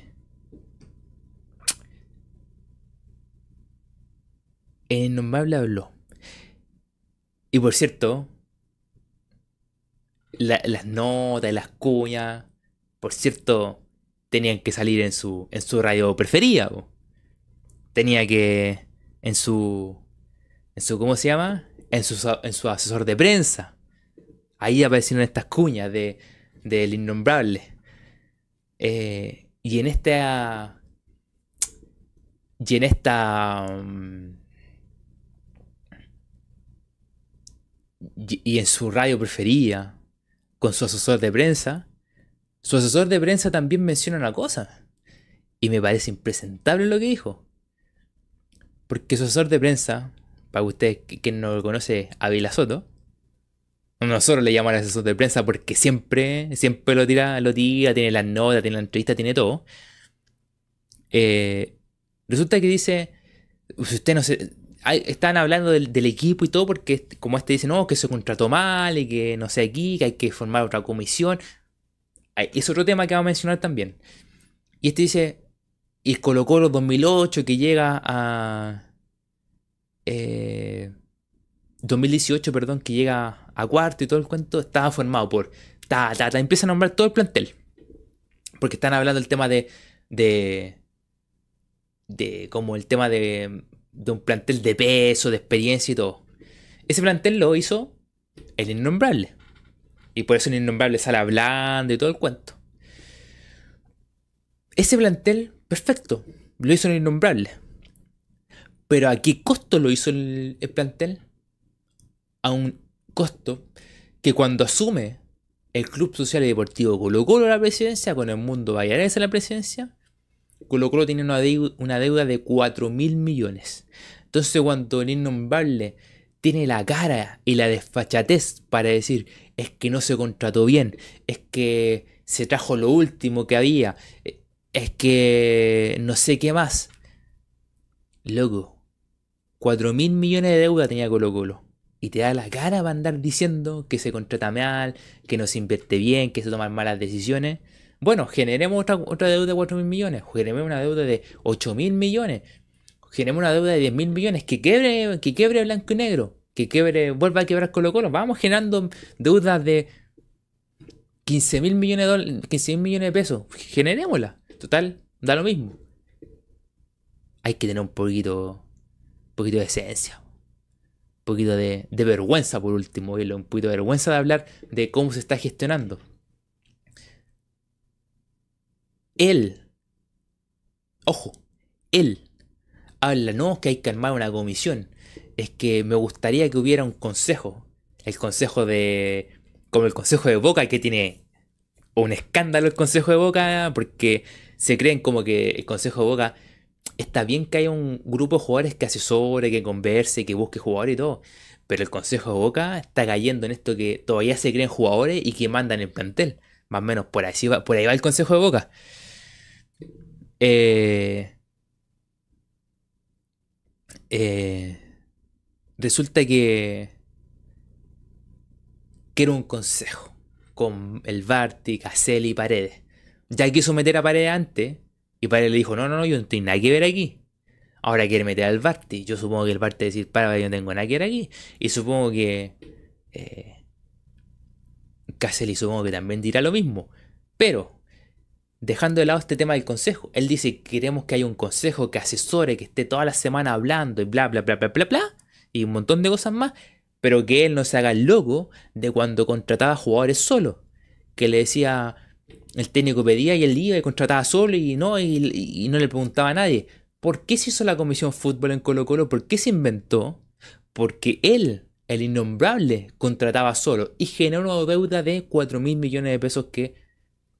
en Innombrable habló. Y por cierto, las notas, las cuñas, por cierto, tenían que salir en su, en su radio preferida. Tenía que, en su, en su, ¿cómo se llama? En su, en su asesor de prensa. Ahí aparecieron estas cuñas de, del innombrable. Eh, y en esta. Y en esta. Mm, y, en su radio preferida, con su asesor de prensa, su asesor de prensa también menciona una cosa. Y me parece impresentable lo que dijo. Porque su asesor de prensa, para usted que no lo conoce, Avila Soto, nosotros le llamamos asesor de prensa porque siempre, siempre lo tira, lo tira, tiene las notas, tiene la entrevista, tiene todo. Eh, resulta que dice, usted no se... están hablando del, equipo y todo porque como este dice, no, que se contrató mal y que no sé aquí, que hay que formar otra comisión. Es otro tema que vamos a mencionar también. Y este dice, y Colo Colo 2008 que llega a... Eh, 2018, perdón, que llega a cuarto y todo el cuento, estaba formado por. Ta, ta, ta, empieza a nombrar todo el plantel. Porque están hablando del tema de. de. de como el tema de. de un plantel de peso, de experiencia y todo. Ese plantel lo hizo el innombrable. Y por eso el innombrable sale hablando y todo el cuento. Ese plantel, perfecto, lo hizo el innombrable. Pero ¿a qué costo lo hizo el plantel? a un costo que cuando asume el Club Social y Deportivo Colo Colo la presidencia, con el mundo Vallarés a la presidencia, Colo Colo tiene una deuda, de 4 mil millones. Entonces cuando el innombrable tiene la cara y la desfachatez para decir es que no se contrató bien, es que se trajo lo último que había, es que no sé qué más. Loco, 4 mil millones de deuda tenía Colo Colo y te da la cara para andar diciendo que se contrata mal, que no se invierte bien, que se toman malas decisiones. Bueno, generemos otra, otra deuda de 4 mil millones, generemos una deuda de 8 mil millones, generemos una deuda de 10 mil millones, que quebre, que quebre blanco y negro, que quebre, vuelva a quebrar Colo Colo. Vamos generando deudas de 15 mil millones, de 15 millones de pesos, generémosla. Total, da lo mismo. Hay que tener un poquito, un poquito de esencia poquito de, vergüenza por último, un poquito de vergüenza de hablar de cómo se está gestionando. Él, ojo, él habla, no, que hay que armar una comisión, es que me gustaría que hubiera un consejo, el consejo de, como el consejo de Boca que tiene un escándalo el consejo de Boca, porque se creen como que el consejo de Boca está bien que haya un grupo de jugadores que asesore, que converse, que busque jugadores y todo. Pero el Consejo de Boca está cayendo en esto que todavía se creen jugadores y que mandan el plantel. Más o menos por ahí va, por ahí va el Consejo de Boca. Eh, eh, resulta que quiero un consejo con el Barty, Caselli y Paredes. Ya quiso meter a Paredes antes y Paredes le dijo, no, no, no, yo no tengo nada que ver aquí. Ahora quiere meter al Barty. Yo supongo que el Barty decir, para, yo no tengo nada que ver aquí. Y supongo que... Eh, Caselli supongo que también dirá lo mismo. Pero, dejando de lado este tema del consejo, él dice que queremos que haya un consejo que asesore, que esté toda la semana hablando y bla, bla, bla, bla, bla, bla, y un montón de cosas más, pero que él no se haga el loco de cuando contrataba jugadores solo. Que le decía, el técnico pedía y él iba y contrataba solo y no, y, no le preguntaba a nadie. ¿Por qué se hizo la comisión fútbol en Colo Colo? ¿Por qué se inventó? Porque él, el innombrable, contrataba solo y generó una deuda de 4 mil millones de pesos que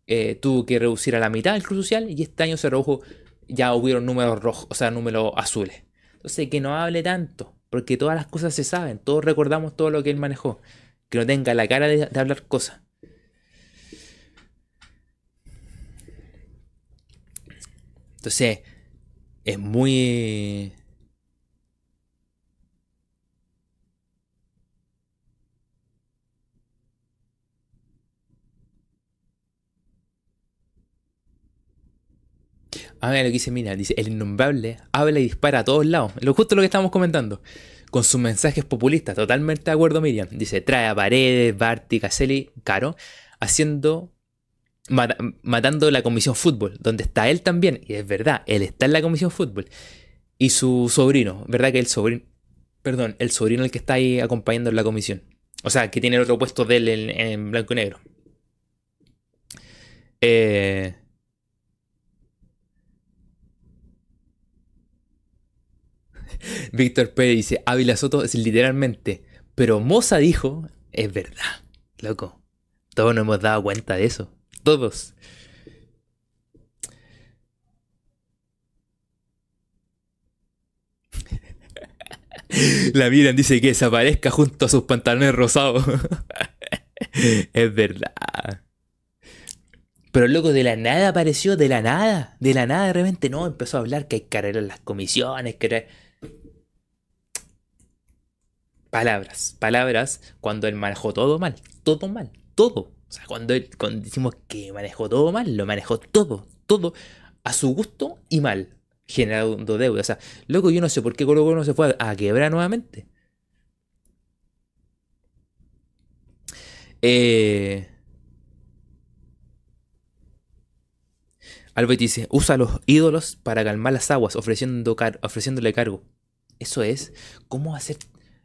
eh, tuvo que reducir a la mitad el Club Social y este año se redujo, ya hubieron números rojos, o sea, números azules. Entonces, que no hable tanto, porque todas las cosas se saben, todos recordamos todo lo que él manejó. Que no tenga la cara de, hablar cosas. Entonces, es muy... A ver lo que dice Mina, dice, el innombrable habla y dispara a todos lados. Lo justo lo que estamos comentando. Con sus mensajes populistas, totalmente de acuerdo Miriam. Dice, trae a Paredes, Barty, Caselli, Caro, haciendo, matando la comisión fútbol, donde está él también. Y es verdad, él está en la comisión fútbol. Y su sobrino, ¿verdad que el sobrino, perdón, el sobrino el que está ahí acompañando en la comisión. O sea, que tiene el otro puesto de él en, en blanco y negro. Eh, Víctor Pérez dice, Ávila Soto es literalmente, pero Moza dijo, es verdad, loco. Todos nos hemos dado cuenta de eso. Todos. La miran, dice que desaparezca junto a sus pantalones rosados. es verdad. Pero loco, de la nada apareció, de la nada, de la nada de repente no, empezó a hablar que hay que arreglar las comisiones, que palabras, palabras, cuando él manejó todo mal, todo mal, todo. O sea, cuando, él, cuando decimos que manejó todo mal, lo manejó todo, todo a su gusto y mal, generando deuda. O sea, loco, yo no sé por qué Colo Colo no se fue a, quebrar nuevamente. Eh... Albert dice, usa los ídolos para calmar las aguas, ofreciendo ofreciéndole cargo. Eso es, ¿cómo hacer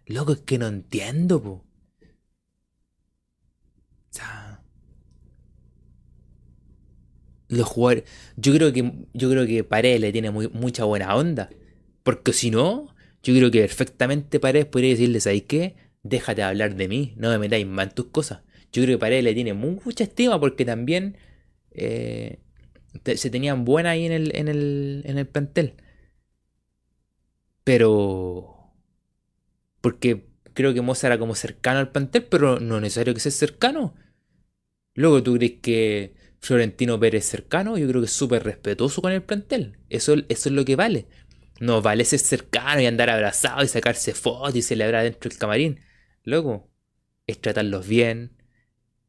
Loco, es que no entiendo, po. O sea, los jugadores. Yo creo que. Yo creo que Paredes le tiene mucha buena onda. Porque si no, yo creo que perfectamente Paredes podría decirle, ¿sabéis qué? Déjate hablar de mí, no me metáis más en tus cosas. Yo creo que Paredes le tiene mucha estima porque también eh, se tenían buena ahí en el, en el, en el plantel. Pero porque creo que Moza era como cercano al plantel, pero no es necesario que sea cercano. Luego, ¿tú crees que Florentino Pérez es cercano? Yo creo que es súper respetuoso con el plantel. Eso, eso es lo que vale. No vale ser cercano y andar abrazado y sacarse fotos y celebrar dentro del camarín. Luego, es tratarlos bien,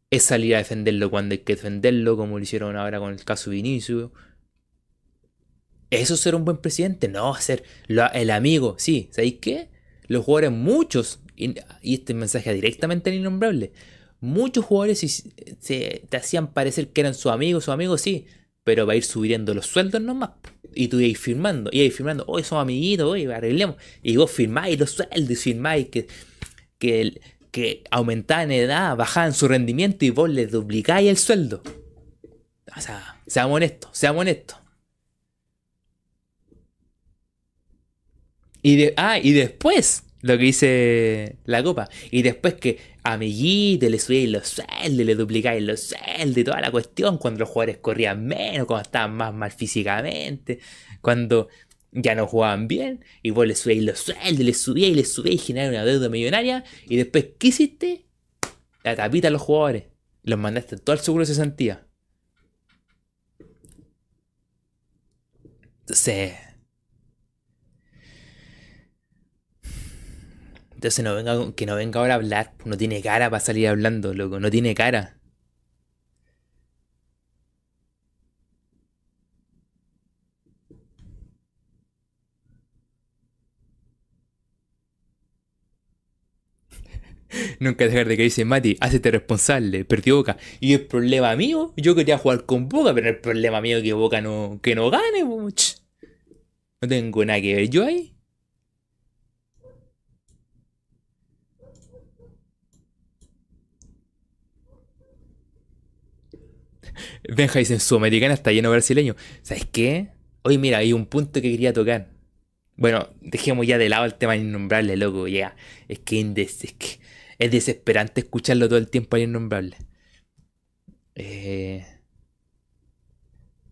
es salir a defenderlo cuando hay que defenderlo, como lo hicieron ahora con el caso Vinicio. ¿Eso es ser un buen presidente? No, ser el amigo. Sí, ¿sabéis qué? Los jugadores, muchos, y este mensaje directamente al innombrable, muchos jugadores se, te hacían parecer que eran sus amigos, sus amigos, sí, pero va a ir subiendo los sueldos nomás. Y tú ibas firmando, ibas firmando, hoy somos amiguitos, hoy arreglemos. Y vos firmáis los sueldos, firmáis que, que, que aumentaban en edad, bajaban su rendimiento y vos les duplicáis el sueldo. O sea, seamos honestos, seamos honestos. Y ah, y después, lo que dice la copa. Y después que amiguito le subíais los sueldos, le duplicáis los sueldos y toda la cuestión. Cuando los jugadores corrían menos, cuando estaban más mal físicamente, cuando ya no jugaban bien. Y vos le subíais los sueldos, le subíais, le subíais y generar una deuda millonaria. Y después, ¿qué hiciste? La tapita a los jugadores. Los mandaste todo el seguro de cesantía. Entonces Entonces no venga, que no venga ahora a hablar. No tiene cara para salir hablando, loco. No tiene cara. Nunca dejar de que dice Mati, hazte responsable, perdió Boca. Y el problema mío, yo quería jugar con Boca, pero el problema mío es que Boca no, que no gane. No tengo nada que ver yo ahí. Benja dice, en Sudamericana está lleno de brasileños. ¿Sabes qué? Hoy mira, hay un punto que quería tocar. Bueno, dejemos ya de lado el tema de innombrable, loco. Ya, es, que es es desesperante escucharlo todo el tiempo a innombrable. Eh,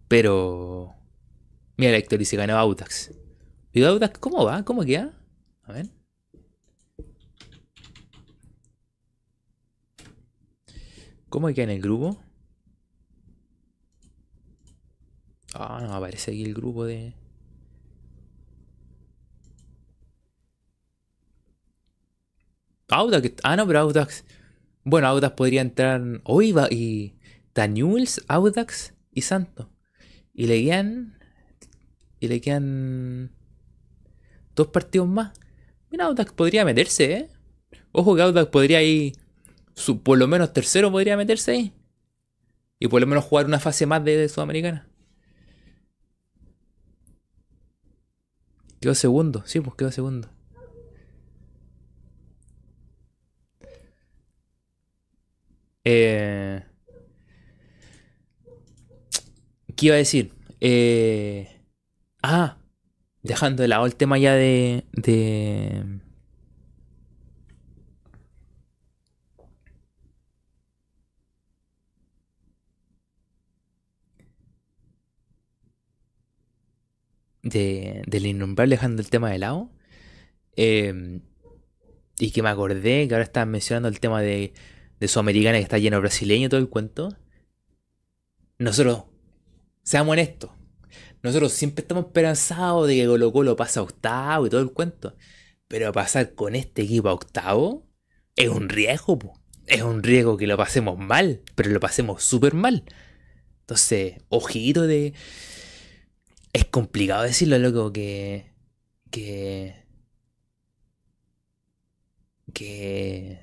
pero... Mira, Héctor dice, ganó Audax. ¿Y Audax cómo va? ¿Cómo queda? A ver. ¿Cómo queda en el grupo? Ah, no aparece aquí el grupo de. Audax. Ah, no, pero Audax. Bueno, Audax podría entrar. Hoy. Y. Daniels, Audax y Santo. Y le quedan. Y le quedan. Dos partidos más. Mira, Audax podría meterse, ¿eh? Ojo que Audax podría ir. por lo menos tercero podría meterse ahí. Y por lo menos jugar una fase más de Sudamericana. Quedó segundo, sí, pues quedó segundo. Eh, ¿Qué iba a decir? Eh, ah, dejando de lado el tema ya de, de de, del innombrable dejando el tema de lado. Em, y que me acordé que ahora estaban mencionando el tema de, de Sudamericana que está lleno brasileño todo el cuento. Nosotros, seamos honestos, nosotros siempre estamos esperanzados de que Colo Colo pase a octavo y todo el cuento. Pero pasar con este equipo a octavo es un riesgo, es un riesgo que lo pasemos mal, pero lo pasemos súper mal. Entonces, ojito de, es complicado decirlo, loco, que. que. que.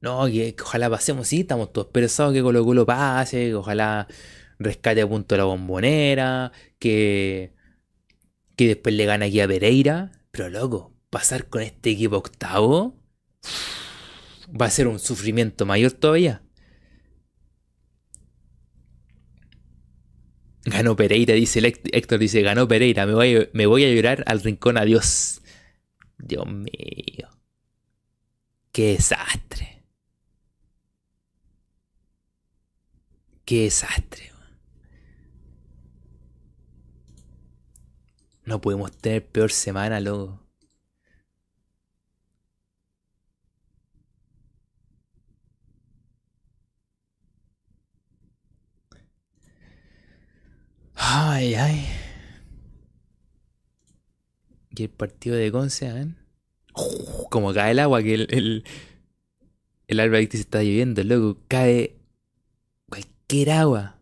No, que, ojalá pasemos, sí, estamos todos esperanzados que Colo Colo pase, que ojalá rescate a punto la bombonera, que. que después le gane aquí a Pereira. Pero loco, pasar con este equipo octavo va a ser un sufrimiento mayor todavía. Ganó Pereira, dice Héctor, dice, ganó Pereira, me voy, me voy a llorar al rincón, adiós. Dios mío. Qué desastre. Qué desastre. No podemos tener peor semana, loco. Ay, ay. Y el partido de Conce, ¿eh? como cae el agua, que el, el, el se está lloviendo, loco. Cae cualquier agua.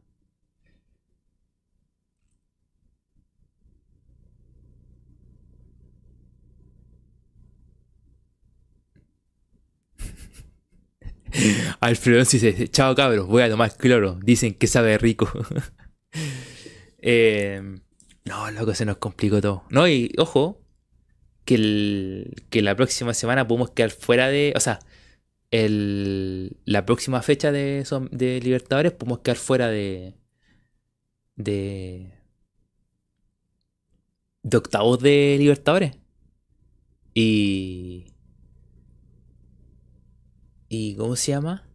Alfredo dice, chao cabros, voy a tomar cloro. Dicen que sabe rico. Eh, no, loco, se nos complicó todo. No, y ojo, que, que la próxima semana podemos quedar fuera de. O sea, el, la próxima fecha de, de Libertadores podemos quedar fuera de. de. de octavos de Libertadores. Y. ¿Y cómo se llama?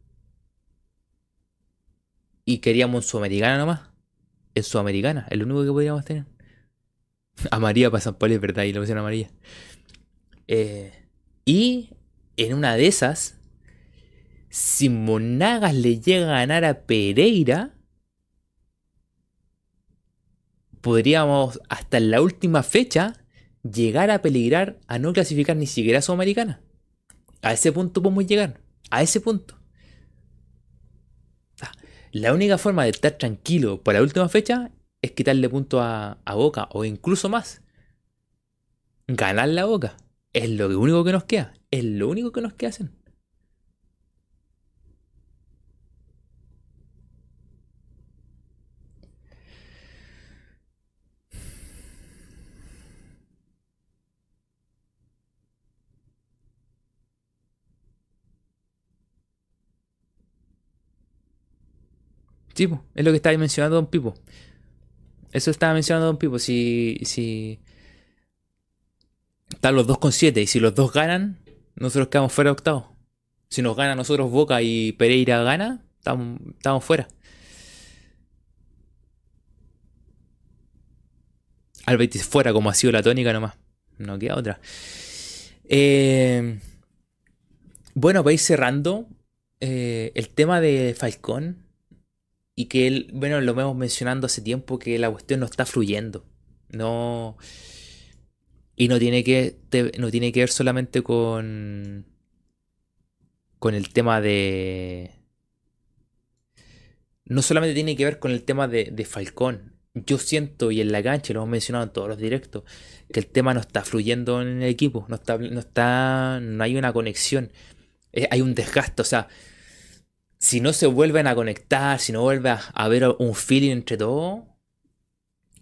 Y queríamos Sudamericana nomás en Sudamericana, es lo único que podríamos tener. A María para San Pablo, es verdad, y lo pusieron a María. Eh, y en una de esas, si Monagas le llega a ganar a Pereira, podríamos hasta la última fecha llegar a peligrar a no clasificar ni siquiera a Sudamericana. A ese punto podemos llegar. A ese punto. La única forma de estar tranquilo por la última fecha es quitarle punto a, a Boca o incluso más. Ganar la Boca. Es lo único que nos queda. Es lo único que nos queda hacer. Sí, es lo que estaba mencionando Don Pipo. Eso estaba mencionando Don Pipo. Si, si están los dos con 7 y si los dos ganan, nosotros quedamos fuera de octavo. Si nos gana nosotros Boca y Pereira gana, estamos, estamos fuera. Al Betis fuera, como ha sido la tónica nomás. No queda otra. Eh, bueno, para ir cerrando, eh, el tema de Falcón y que él, bueno, lo vemos mencionando hace tiempo que la cuestión no está fluyendo. No. Y no tiene que, no tiene que ver solamente con. con el tema de. No solamente tiene que ver con el tema de, de Falcón. Yo siento, y en la cancha, lo hemos mencionado en todos los directos, que el tema no está fluyendo en el equipo. No está. No está. No hay una conexión. Eh, hay un desgaste. O sea, si no se vuelven a conectar, si no vuelve a haber un feeling entre todos,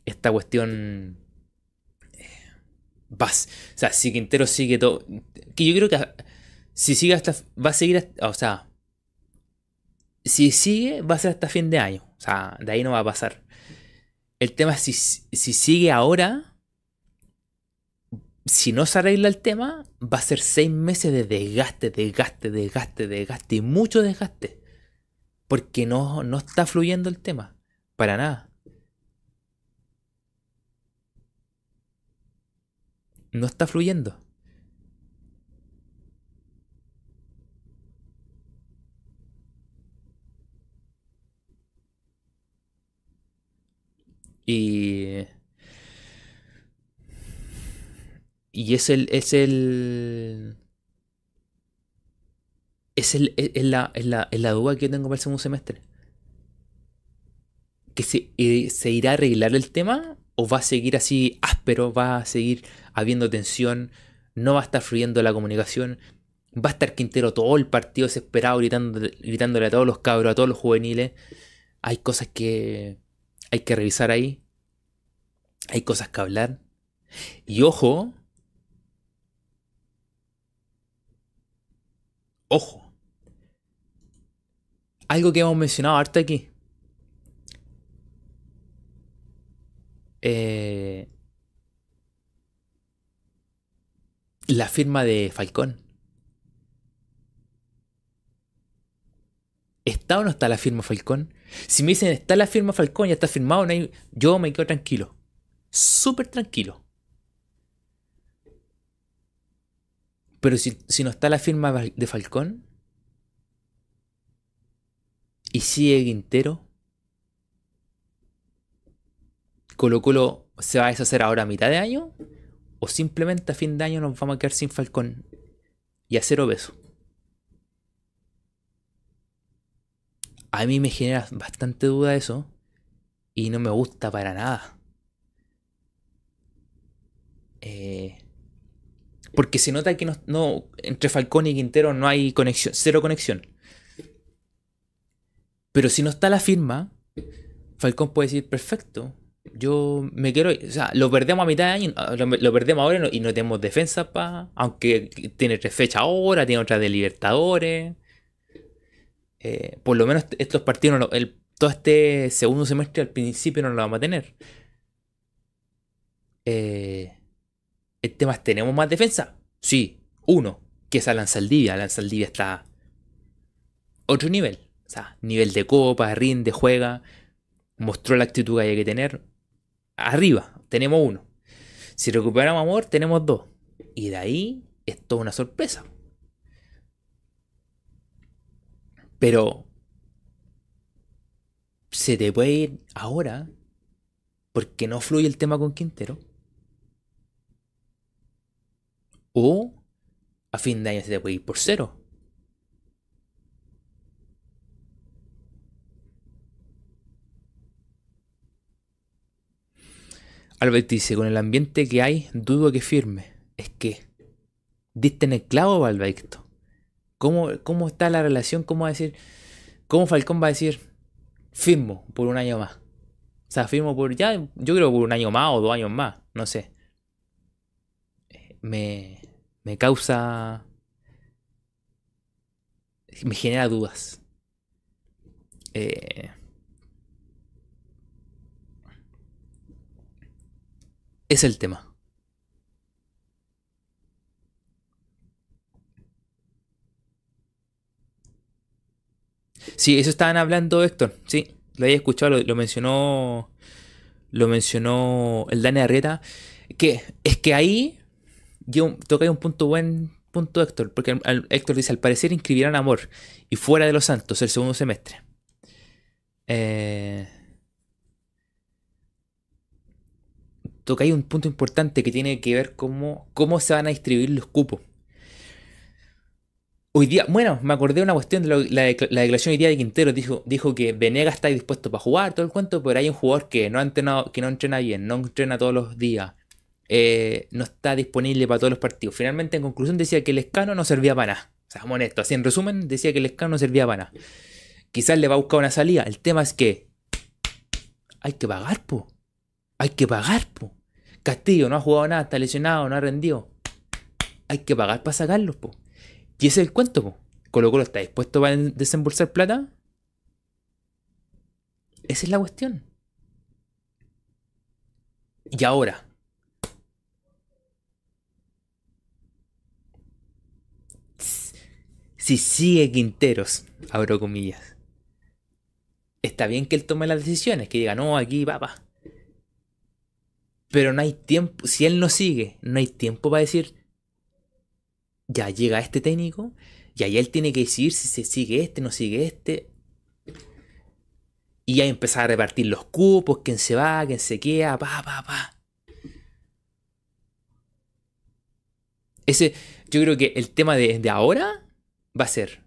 esta cuestión eh, va, o sea, si Quintero sigue todo, que yo creo que si sigue hasta, va a seguir, o sea, si sigue va a ser hasta fin de año, o sea, de ahí no va a pasar. El tema es si, si sigue ahora, si no se arregla el tema, va a ser seis meses de desgaste, desgaste, desgaste, desgaste y mucho desgaste. Porque no, no está fluyendo el tema. Para nada. No está fluyendo. Y. Y es el. Es el es, el, es, la, es, la, es la duda que tengo para el segundo semestre. ¿Que se, eh, se irá a arreglar el tema? ¿O va a seguir así áspero? ¿Va a seguir habiendo tensión? ¿No va a estar fluyendo la comunicación? ¿Va a estar Quintero todo el partido desesperado gritando, gritándole a todos los cabros, a todos los juveniles? Hay cosas que hay que revisar ahí. Hay cosas que hablar. Y ojo. Ojo algo que hemos mencionado harto aquí. Eh, la firma de Falcón. ¿Está o no está la firma Falcón? Si me dicen está la firma Falcón, ya está firmado, yo me quedo tranquilo. Súper tranquilo. Pero si, si no está la firma de Falcón, y sigue Quintero. Colo Colo se va a deshacer ahora a mitad de año o simplemente a fin de año nos vamos a quedar sin Falcón y a cero beso. A mí me genera bastante duda eso y no me gusta para nada. Eh, porque se nota que no, entre Falcón y Quintero no hay conexión, cero conexión. Pero si no está la firma, Falcón puede decir, perfecto, yo me quiero... O sea, lo perdemos a mitad de año, lo, perdemos ahora y no tenemos defensa para... Aunque tiene tres fechas ahora, tiene otra de Libertadores. Eh, por lo menos estos partidos, el, todo este segundo semestre al principio no lo vamos a tener. Eh, el tema es, ¿tenemos más defensa? Sí, uno, que es Alan Saldivia. Alan Saldivia está otro nivel nivel de copa, rinde, juega, mostró la actitud que hay que tener. Arriba, tenemos uno. Si recuperamos amor, tenemos dos. Y de ahí es toda una sorpresa. Pero se te puede ir ahora porque no fluye el tema con Quintero. O a fin de año se te puede ir por cero. Albert dice, con el ambiente que hay, dudo que firme. Es que, diste en el clavo, Valvecto. ¿Cómo, ¿Cómo está la relación? ¿Cómo va a decir? ¿Cómo Falcón va a decir, firmo por un año más? O sea, firmo por ya, yo creo por un año más o dos años más, no sé. Me, me causa... Me genera dudas. Eh, es el tema. Sí, eso estaban hablando, Héctor. Sí, lo había escuchado, lo, mencionó. Lo mencionó el Dani Arreta. Que es que ahí yo toca un punto buen punto, Héctor. Porque Héctor dice: al parecer inscribirán amor. Y fuera de los santos el segundo semestre. Eh, toca ahí un punto importante que tiene que ver cómo, cómo se van a distribuir los cupos. Hoy día, bueno, me acordé de una cuestión de la, declaración hoy día de Quintero. Dijo, dijo que Venega está dispuesto para jugar, todo el cuento, pero hay un jugador que no, ha que no entrena bien, no entrena todos los días, eh, no está disponible para todos los partidos. Finalmente, en conclusión, decía que el escano no servía para nada. O sea, honesto, así en resumen, decía que el escano no servía para nada. Quizás le va a buscar una salida. El tema es que hay que pagar, po. Hay que pagar, po. Castillo no ha jugado nada, está lesionado, no ha rendido. Hay que pagar para sacarlos, po. Y ese es el cuento, po. Colo Colo está dispuesto a desembolsar plata. Esa es la cuestión. Y ahora. Si sigue Quinteros, abro comillas. Está bien que él tome las decisiones, que diga, no, aquí, papá. Pero no hay tiempo, si él no sigue, no hay tiempo para decir, ya llega este técnico, y ahí él tiene que decidir si se sigue este, no sigue este. Y ahí empezar a repartir los cupos, quién se va, quién se queda, pa, pa, pa. Ese, yo creo que el tema de, de ahora va a ser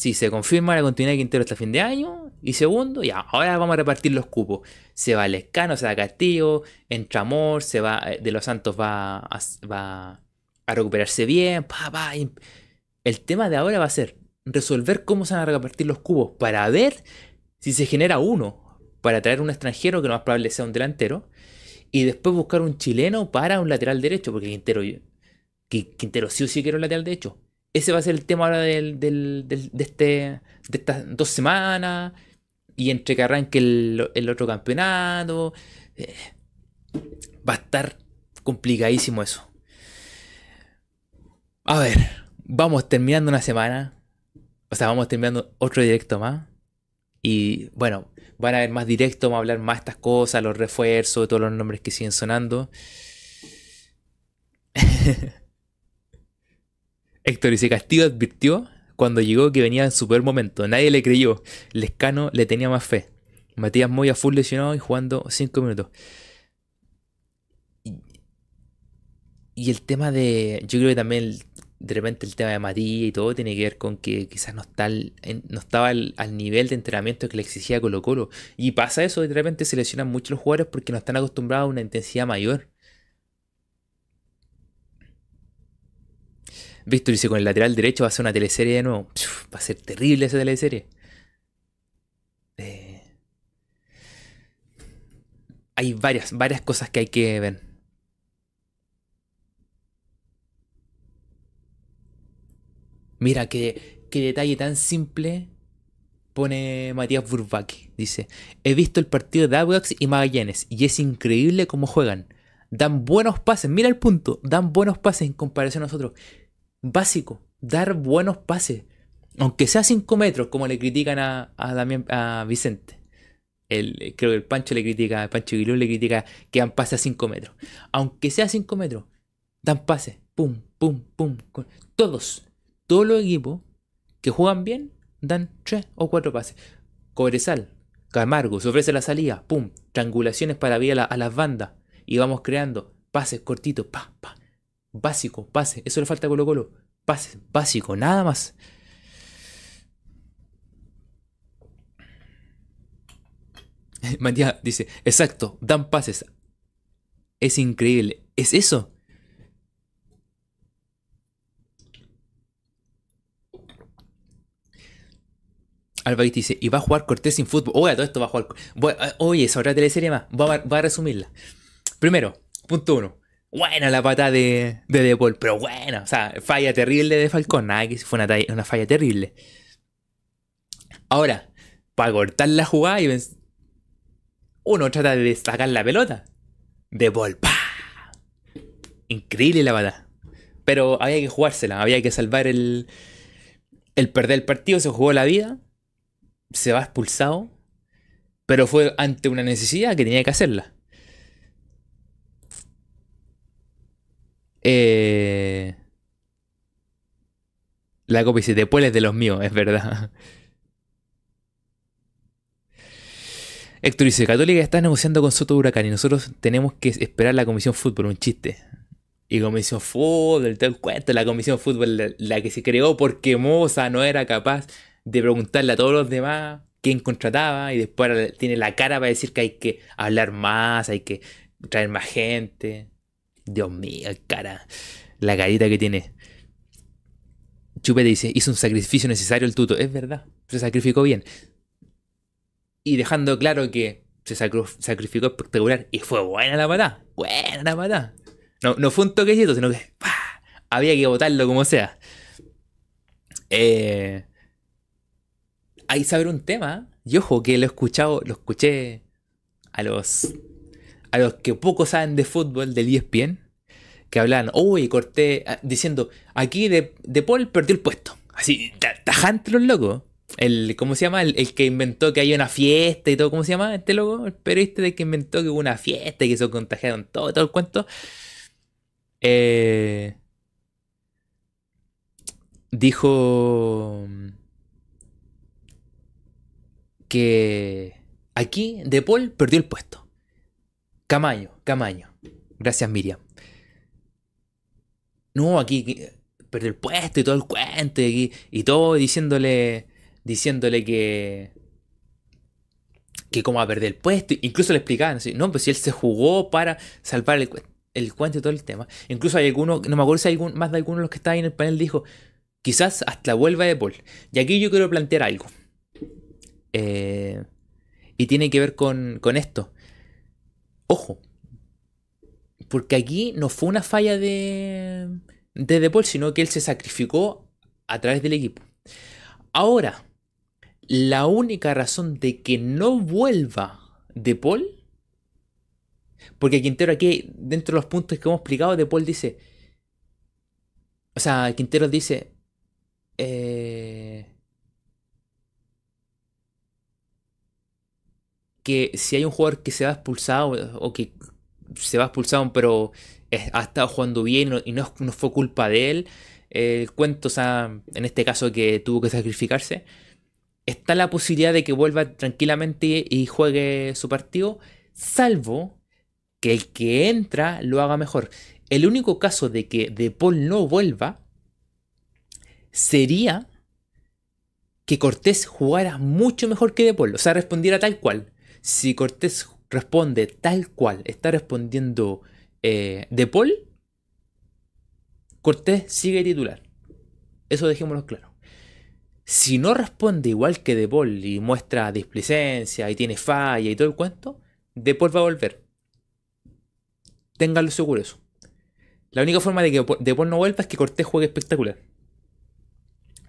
si se confirma la continuidad de Quintero hasta fin de año. Y segundo, ya, ahora vamos a repartir los cupos. Se va Lescano, se va Castillo, entra Amor, se va. Eh, de los Santos va a, a recuperarse bien. Pa, el tema de ahora va a ser resolver cómo se van a repartir los cupos para ver si se genera uno. Para traer un extranjero que no más probable sea un delantero. Y después buscar un chileno para un lateral derecho. Porque Quintero, Quintero sí o sí quiere un lateral derecho ese va a ser el tema ahora del, de, este, de estas dos semanas. Y entre que arranque el, otro campeonato. Eh, va a estar complicadísimo eso. A ver, vamos terminando una semana. O sea, vamos terminando otro directo más. Y bueno, van a haber más directos, vamos a hablar más de estas cosas, los refuerzos, todos los nombres que siguen sonando. Héctor dice, Castillo advirtió cuando llegó que venía en su peor momento. Nadie le creyó. Lescano le tenía más fe. Matías Moya full lesionado y jugando 5 minutos. Y, el tema de... Yo creo que también de repente el tema de Matías y todo tiene que ver con que quizás no, está no estaba al, nivel de entrenamiento que le exigía Colo Colo. Y pasa eso, de repente se lesionan mucho los jugadores porque no están acostumbrados a una intensidad mayor. Víctor dice, con el lateral derecho va a ser una teleserie de nuevo. va a ser terrible esa teleserie. Eh, hay varias, varias cosas que hay que ver. Mira, qué, qué detalle tan simple pone Matías Burbaki. Dice, he visto el partido de Audax y Magallanes y es increíble cómo juegan. Dan buenos pases, mira el punto, dan buenos pases en comparación a nosotros básico, dar buenos pases. Aunque sea 5 metros, como le critican a, a, a Vicente. El, creo que el Pancho le critica, Pancho Aguilú le critica que dan pases a 5 metros. Aunque sea 5 metros, dan pases. Pum, pum, pum. Todos, todos los equipos que juegan bien, dan 3 o 4 pases. Cobresal, Camargo, se ofrece la salida, pum, triangulaciones para ver a, las bandas. Y vamos creando pases cortitos, pa, pa. Básico, pase. Eso le falta a Colo Colo. Pase, básico, nada más. Matías dice, exacto, dan pases. Es increíble. ¿Es eso? Alvarito dice, y va a jugar Cortés sin fútbol. Oye, todo esto va a jugar. Oye, esa otra teleserie más. Va a, resumirla. Primero, punto uno. Buena la pata de, de De Paul, pero buena. O sea, falla terrible de Falcón. Nada que fue una, falla terrible. Ahora, para cortar la jugada y uno trata de sacar la pelota. De Paul, ¡pa! Increíble la pata. Pero había que jugársela, había que salvar el, el perder el partido, se jugó la vida se va expulsado, pero fue ante una necesidad que tenía que hacerla. Eh, la copa dice, después es de los míos, es verdad. Héctor dice, Católica está negociando con Soto Huracán y nosotros tenemos que esperar la Comisión Fútbol, un chiste. Y Comisión Fútbol, el cuento, la Comisión Fútbol, la, la que se creó porque Moza no era capaz de preguntarle a todos los demás quién contrataba y después tiene la cara para decir que hay que hablar más, hay que traer más gente. Dios mío, cara, la carita que tiene. Chupete dice, hizo un sacrificio necesario el tuto. Es verdad, se sacrificó bien. Y dejando claro que se sacrificó espectacular y fue buena la patada. Buena la patada. No, no fue un toquecito, sino que había que botarlo como sea. Eh, ahí saber un tema. Y ojo, que lo he escuchado, lo escuché a los, a los que poco saben de fútbol del ESPN, que hablan, uy, corté, ah, diciendo, aquí de, de Paul perdió el puesto. Así, tajante los locos. El, ¿Cómo se llama? El, que inventó que hay una fiesta y todo. ¿Cómo se llama este loco? El periodista de que inventó que hubo una fiesta y que se contagiaron todo, todo el cuento. Eh, dijo que aquí De Paul perdió el puesto. Camaño, Camaño. Gracias Miriam. No, aquí perdió el puesto y todo el cuento y, todo diciéndole diciéndole que que cómo va a perder el puesto. Incluso le explicaban, no, pues si él se jugó para salvar el, cuento y todo el tema. Incluso hay algunos, no me acuerdo si hay más de algunos de los que estaban en el panel, dijo, quizás hasta vuelva de Paul. Y aquí yo quiero plantear algo. Eh, y tiene que ver con, esto. Ojo. Porque aquí no fue una falla de, de Paul, sino que él se sacrificó a través del equipo. Ahora, la única razón de que no vuelva De Paul, porque Quintero aquí, dentro de los puntos que hemos explicado, De Paul dice, o sea, Quintero dice, eh, si hay un jugador que se va expulsado o que se va expulsado pero ha estado jugando bien y no, fue culpa de él, el cuento, o sea, en este caso que tuvo que sacrificarse, está la posibilidad de que vuelva tranquilamente y juegue su partido, salvo que el que entra lo haga mejor. El único caso de que De Paul no vuelva sería que Cortés jugara mucho mejor que De Paul, o sea, respondiera tal cual. Si Cortés responde tal cual está respondiendo eh, De Paul, Cortés sigue titular. Eso dejémoslo claro. Si no responde igual que De Paul y muestra displicencia y tiene falla y todo el cuento, De Paul va a volver. Ténganlo seguro eso. La única forma de que De Paul no vuelva es que Cortés juegue espectacular.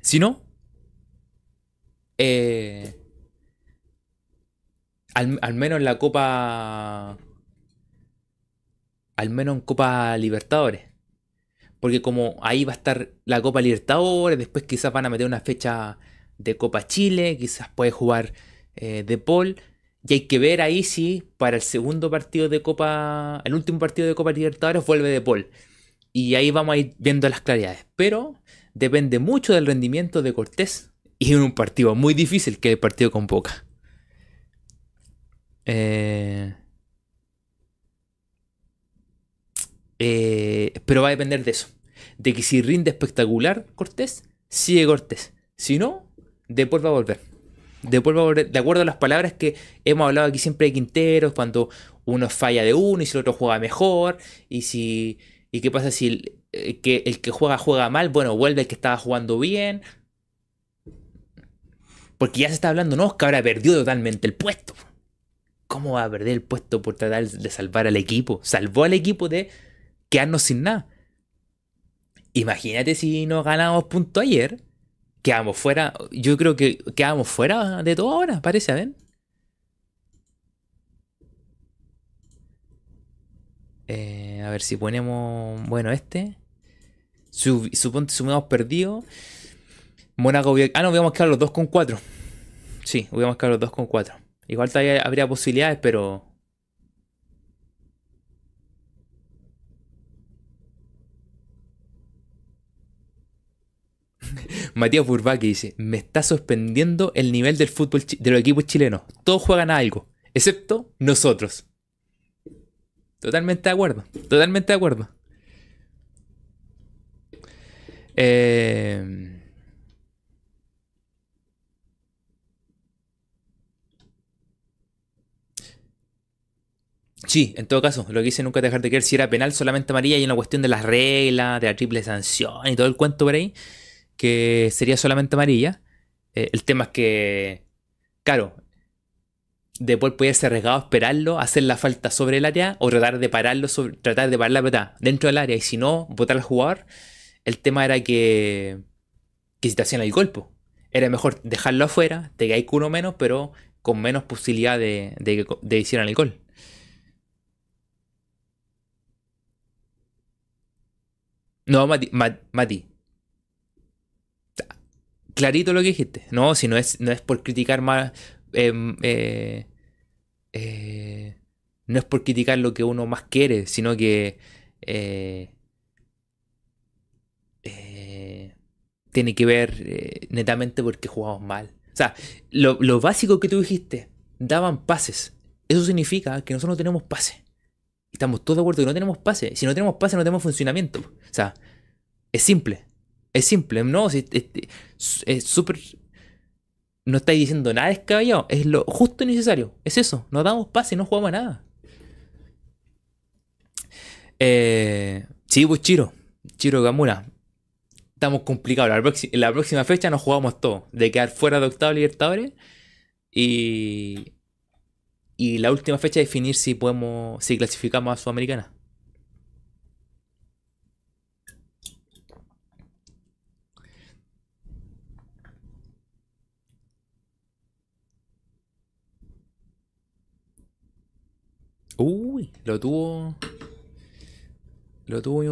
Si no, eh, al, menos en la Copa. Al menos en Copa Libertadores. Porque como ahí va a estar la Copa Libertadores, después quizás van a meter una fecha de Copa Chile, quizás puede jugar eh, de Paul. Y hay que ver ahí si para el segundo partido de Copa, el último partido de Copa Libertadores vuelve de Paul. Y ahí vamos a ir viendo las claridades. Pero depende mucho del rendimiento de Cortés. Y en un partido muy difícil que el partido con Boca. Eh, Eh, pero va a depender de eso. De que si rinde espectacular Cortés, sigue Cortés. Si no, después va a volver. Después va a volver. De acuerdo a las palabras que hemos hablado aquí siempre de Quinteros, cuando uno falla de uno y si el otro juega mejor. Y si. ¿Y qué pasa si el, eh, que, el que juega juega mal? Bueno, vuelve el que estaba jugando bien. Porque ya se está hablando, no, que ahora perdió totalmente el puesto. ¿Cómo va a perder el puesto por tratar de salvar al equipo? Salvó al equipo de quedarnos sin nada. Imagínate si no ganamos punto ayer. Quedamos fuera. Yo creo que quedamos fuera de todo ahora, parece, a ver. Eh, a ver si ponemos. Bueno, este. Suponte sumamos perdido. Ah, no, a quedar los 2 con 4. Sí, hubiéramos quedado los 2 con 4. Igual todavía habría posibilidades, pero Matías Burbaki dice, me está sorprendiendo el nivel del fútbol de los equipos chilenos. Todos juegan a algo, excepto nosotros. Totalmente de acuerdo, totalmente de acuerdo. Eh... Sí, en todo caso, lo que hice nunca dejar de creer si era penal solamente amarilla y una cuestión de las reglas, de la triple sanción y todo el cuento por ahí que sería solamente amarilla. Eh, el tema es que, claro, después puede ser arriesgado esperarlo, hacer la falta sobre el área o tratar de pararlo, tratar de parar la pelota dentro del área y si no, votar al jugador. El tema era que, que si te hacían el golpe, era mejor dejarlo afuera, te caes uno menos, pero con menos posibilidad de, de que hicieran el gol. No, Mati, Mati, clarito lo que dijiste. No, si no es, no es por criticar más. Em, eh, eh, no es por criticar lo que uno más quiere, sino que. Eh, tiene que ver netamente porque jugamos mal. O sea, lo, lo, básico que tú dijiste, daban pases. Eso significa que nosotros no tenemos pase. Estamos todos de acuerdo que no tenemos pase. Si no tenemos pase, no tenemos funcionamiento. O sea, es simple. Es simple, no, es súper... No estáis diciendo nada descabellado, es lo justo y necesario. Es eso, nos damos paz y no jugamos a nada. Eh, sí, pues Chiro, Chiro Gamura. Estamos complicados. La, la próxima fecha nos jugamos todo. De quedar fuera de octavo Libertadores. Y. Y la última fecha definir si podemos. si clasificamos a Sudamericana. Uy, lo tuvo. Lo tuvo mi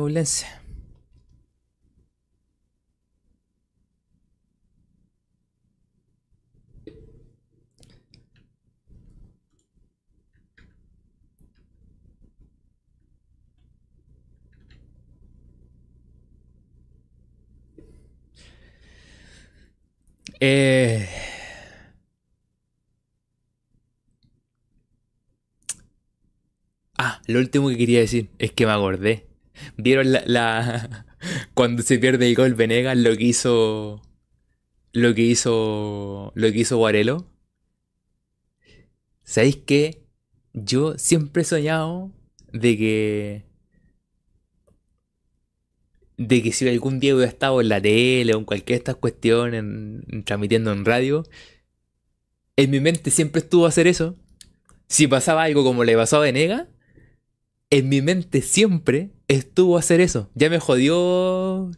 Eh. Ah, lo último que quería decir es que me acordé. ¿Vieron la, cuando se pierde el gol Venegas lo que hizo lo que hizo lo que hizo Guarelo? ¿Sabéis qué? Yo siempre he soñado de que de que si algún día hubiera estado en la tele o en cualquier de estas cuestiones, transmitiendo en radio, en mi mente siempre estuvo a hacer eso. Si pasaba algo como le pasó a Venegas, en mi mente siempre estuvo a hacer eso. Ya me jodió.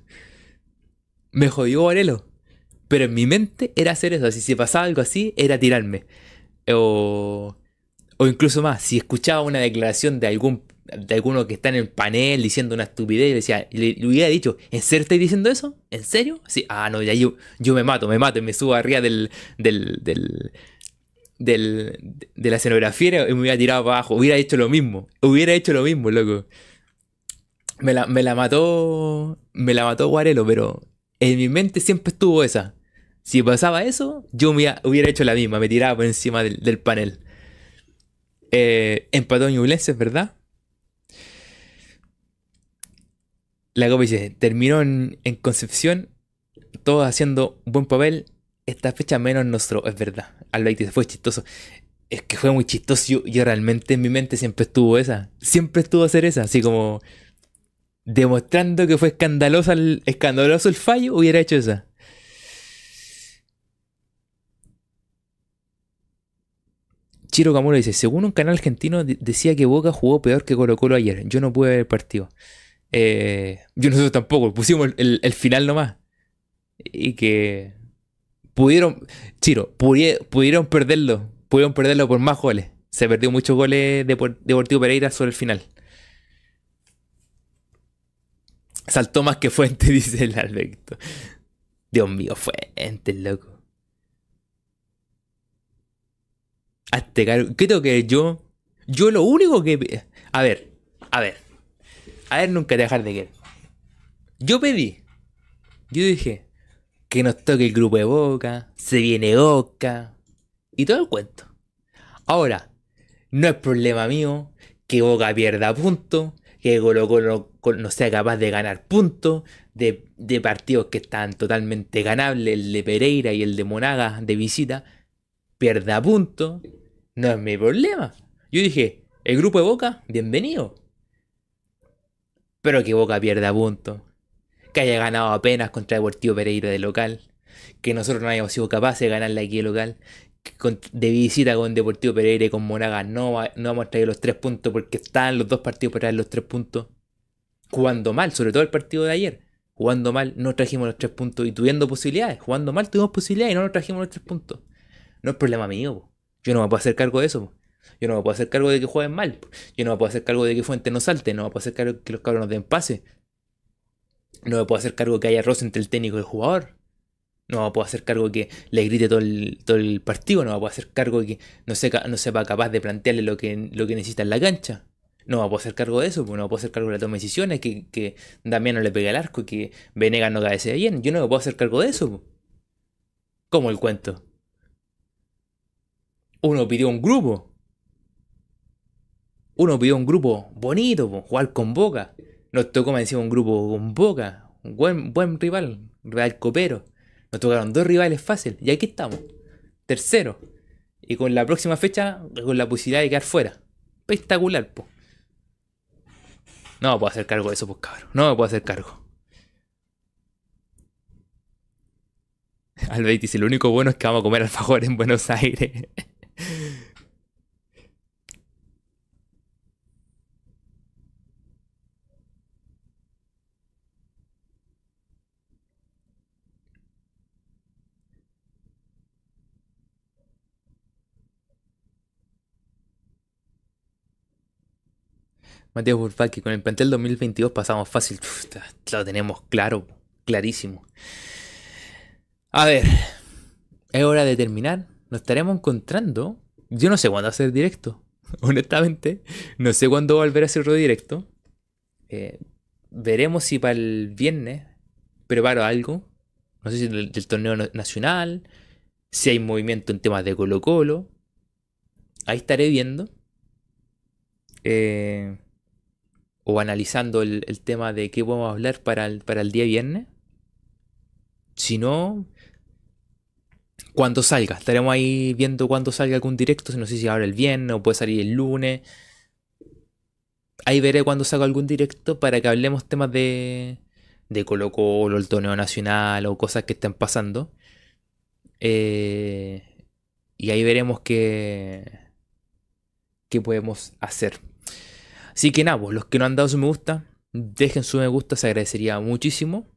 Me jodió Varelo. Pero en mi mente era hacer eso. Si se pasaba algo así, era tirarme. O. O incluso más, si escuchaba una declaración de algún de alguno que está en el panel diciendo una estupidez y le decía, le, hubiera dicho, ¿en serio estáis diciendo eso? ¿En serio? Sí, ah, no, ya yo, yo me mato, me mato y me subo arriba del, del, del, de la escenografía y me hubiera tirado para abajo. Hubiera hecho lo mismo. Hubiera hecho lo mismo, loco. Me la, mató. Me la mató Guarelo, pero en mi mente siempre estuvo esa. Si pasaba eso, yo me hubiera hecho la misma. Me tiraba por encima del, panel. Eh, empató es ¿verdad? La Copa dice, terminó en, Concepción, todos haciendo buen papel. Esta fecha menos nuestro, es verdad. Alba dice, fue chistoso. Es que fue muy chistoso. Yo, realmente en mi mente siempre estuvo esa. Siempre estuvo a hacer esa. Así como demostrando que fue escandaloso el, escandaloso el fallo, hubiera hecho esa. Chiro Camuro dice, según un canal argentino decía que Boca jugó peor que Colo Colo ayer. Yo no pude ver partido. Eh, yo nosotros tampoco, pusimos el, final nomás. Y que pudieron, Chiro, pudieron perderlo. Pudieron perderlo por más goles. Se perdió muchos goles de Deportivo Pereira sobre el final. Saltó más que Fuente, dice el Alberto. Dios mío, Fuente, loco. Hazte cargo. ¿Qué tengo que yo? Yo lo único que. A ver, a ver. A ver, nunca dejar de querer. Yo pedí. Yo dije. Que nos toque el grupo de Boca. Se viene Boca. Y todo el cuento. Ahora, no es problema mío que Boca pierda puntos. Que Colo Colo no sea capaz de ganar puntos. De, de partidos que están totalmente ganables. El de Pereira y el de Monaga de visita. Pierda puntos no es mi problema. Yo dije, el grupo de Boca, bienvenido. Pero que Boca pierda puntos. Que haya ganado apenas contra Deportivo Pereira de local. Que nosotros no hayamos sido capaces de ganarle aquí de local. Que de visita con Deportivo Pereira y con Monaga no, no vamos a traer los tres puntos porque están los dos partidos para traer los tres puntos. Jugando mal, sobre todo el partido de ayer. Jugando mal, no trajimos los tres puntos y tuviendo posibilidades. Jugando mal, tuvimos posibilidades y no nos trajimos los tres puntos. No es problema mío. Yo no me puedo hacer cargo de eso. Yo no me puedo hacer cargo de que jueguen mal. Yo no me puedo hacer cargo de que Fuente no salte. No me puedo hacer cargo de que los cabros nos den pase. No me puedo hacer cargo de que haya roce entre el técnico y el jugador. No me puedo hacer cargo de que le grite todo el, todo el partido. No me puedo hacer cargo de que no, sepa, no sepa capaz de plantearle lo que, lo que necesita en la cancha. No me puedo hacer cargo de eso, no me puedo hacer cargo de la toma de decisiones, que, que Damián no le pegue el arco, que Venegas no cabecea bien. Yo no me puedo hacer cargo de eso. ¿Cómo el cuento? uno pidió un grupo. Uno pidió un grupo bonito, jugar con Boca. Nos tocó, me un grupo con Boca. Un buen, buen rival, rival copero. Nos tocaron dos rivales fáciles. Y aquí estamos. Tercero. Y con la próxima fecha, con la posibilidad de quedar fuera. Espectacular, po. No me puedo hacer cargo de eso, pues cabrón. No me puedo hacer cargo. Albeit dice, lo único bueno es que vamos a comer alfajor en Buenos Aires. Matías que con el plantel 2022 pasamos fácil. lo tenemos claro, clarísimo. A ver, es hora de terminar nos estaremos encontrando. Yo no sé cuándo hacer directo. Honestamente, no sé cuándo volver a hacerlo directo. Eh, veremos si para el viernes preparo algo. No sé si del, torneo nacional. Si hay movimiento en temas de Colo Colo. Ahí estaré viendo. Eh, o analizando el, tema de qué podemos hablar para para el día viernes. Si no, cuando salga. Estaremos ahí viendo cuándo salga algún directo. No sé si ahora el viernes o puede salir el lunes. Ahí veré cuando salga algún directo para que hablemos temas de, de Colo Colo, el torneo nacional o cosas que estén pasando. Eh, y ahí veremos qué, qué podemos hacer. Así que nada, pues, los que no han dado su me gusta, dejen su me gusta, se agradecería muchísimo.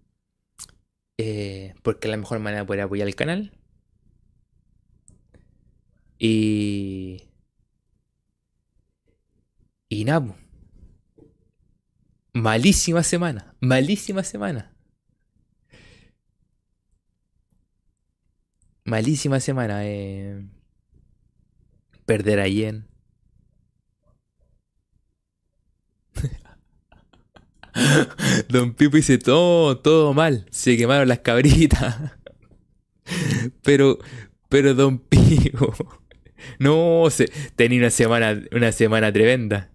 Eh, porque es la mejor manera de poder apoyar el canal. Y. Y nada. Malísima semana. Malísima semana. Malísima semana. Eh. Perder a Yen. Don Pipo dice todo, todo mal. Se quemaron las cabritas. Pero, pero Don Pipo. No, se, tenía una semana, una semana tremenda.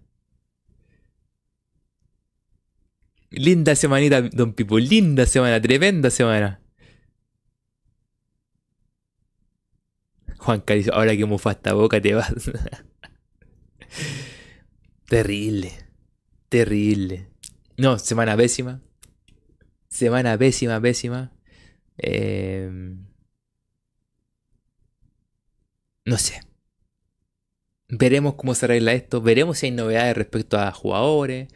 Linda semanita, don Pipo. Linda semana, tremenda semana. Juan Carizo, ahora que mofa esta boca te vas. terrible. Terrible. No, semana pésima. Semana pésima, pésima. Em, no sé. Veremos cómo se arregla esto. Veremos si hay novedades respecto a jugadores.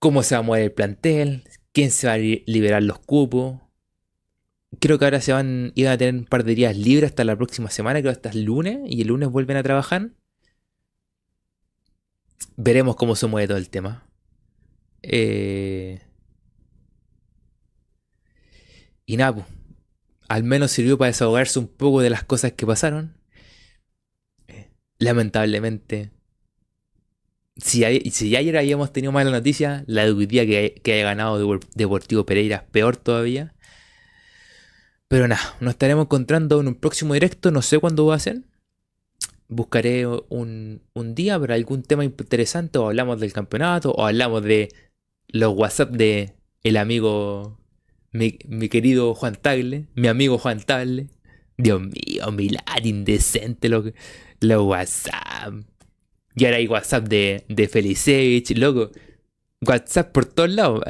Cómo se va a mover el plantel. Quién se va a liberar los cupos. Creo que ahora se van, iban a tener un par de días libres hasta la próxima semana, creo hasta el lunes, y el lunes vuelven a trabajar. Veremos cómo se mueve todo el tema. Eh, y nada, pues, al menos sirvió para desahogarse un poco de las cosas que pasaron. Eh, lamentablemente, si, si ayer habíamos tenido mala noticia, la de hoy día que, que haya ganado Deportivo Pereira es peor todavía. Pero nada, nos estaremos encontrando en un próximo directo, no sé cuándo va a ser. Buscaré un, día para algún tema interesante, o hablamos del campeonato, o hablamos de los WhatsApp de el amigo, mi, querido Juan Tagle, mi amigo Juan Tagle. Dios mío, milar indecente los lo WhatsApp. Y ahora hay WhatsApp de, de Felicevich, loco. WhatsApp por todos lados.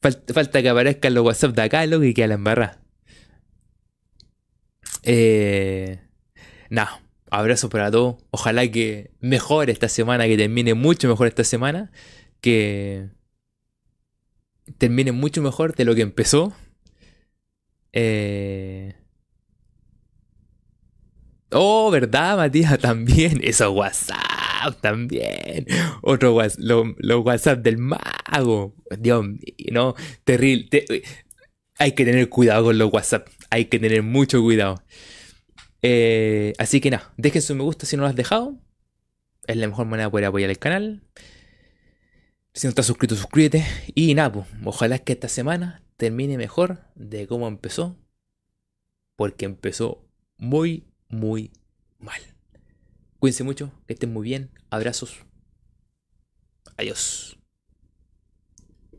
Falta, que aparezcan los WhatsApp de acá, loco, y que a la embarrada. Eh, nada, abrazo para todos. Ojalá que mejore esta semana, que termine mucho mejor esta semana. Que termine mucho mejor de lo que empezó. Eh... Oh, ¿verdad, Matías? También. Eso WhatsApp también. Otro WhatsApp, los WhatsApp del mago. Dios mío, no. Terrible. Hay que tener cuidado con los WhatsApp. Hay que tener mucho cuidado. Eh, así que nada, dejen su me gusta si no lo has dejado. Es la mejor manera de poder apoyar el canal. Si no estás suscrito, suscríbete. Y nada, pues, ojalá que esta semana termine mejor de cómo empezó. Porque empezó muy, muy mal. Cuídense mucho, que estén muy bien. Abrazos. Adiós.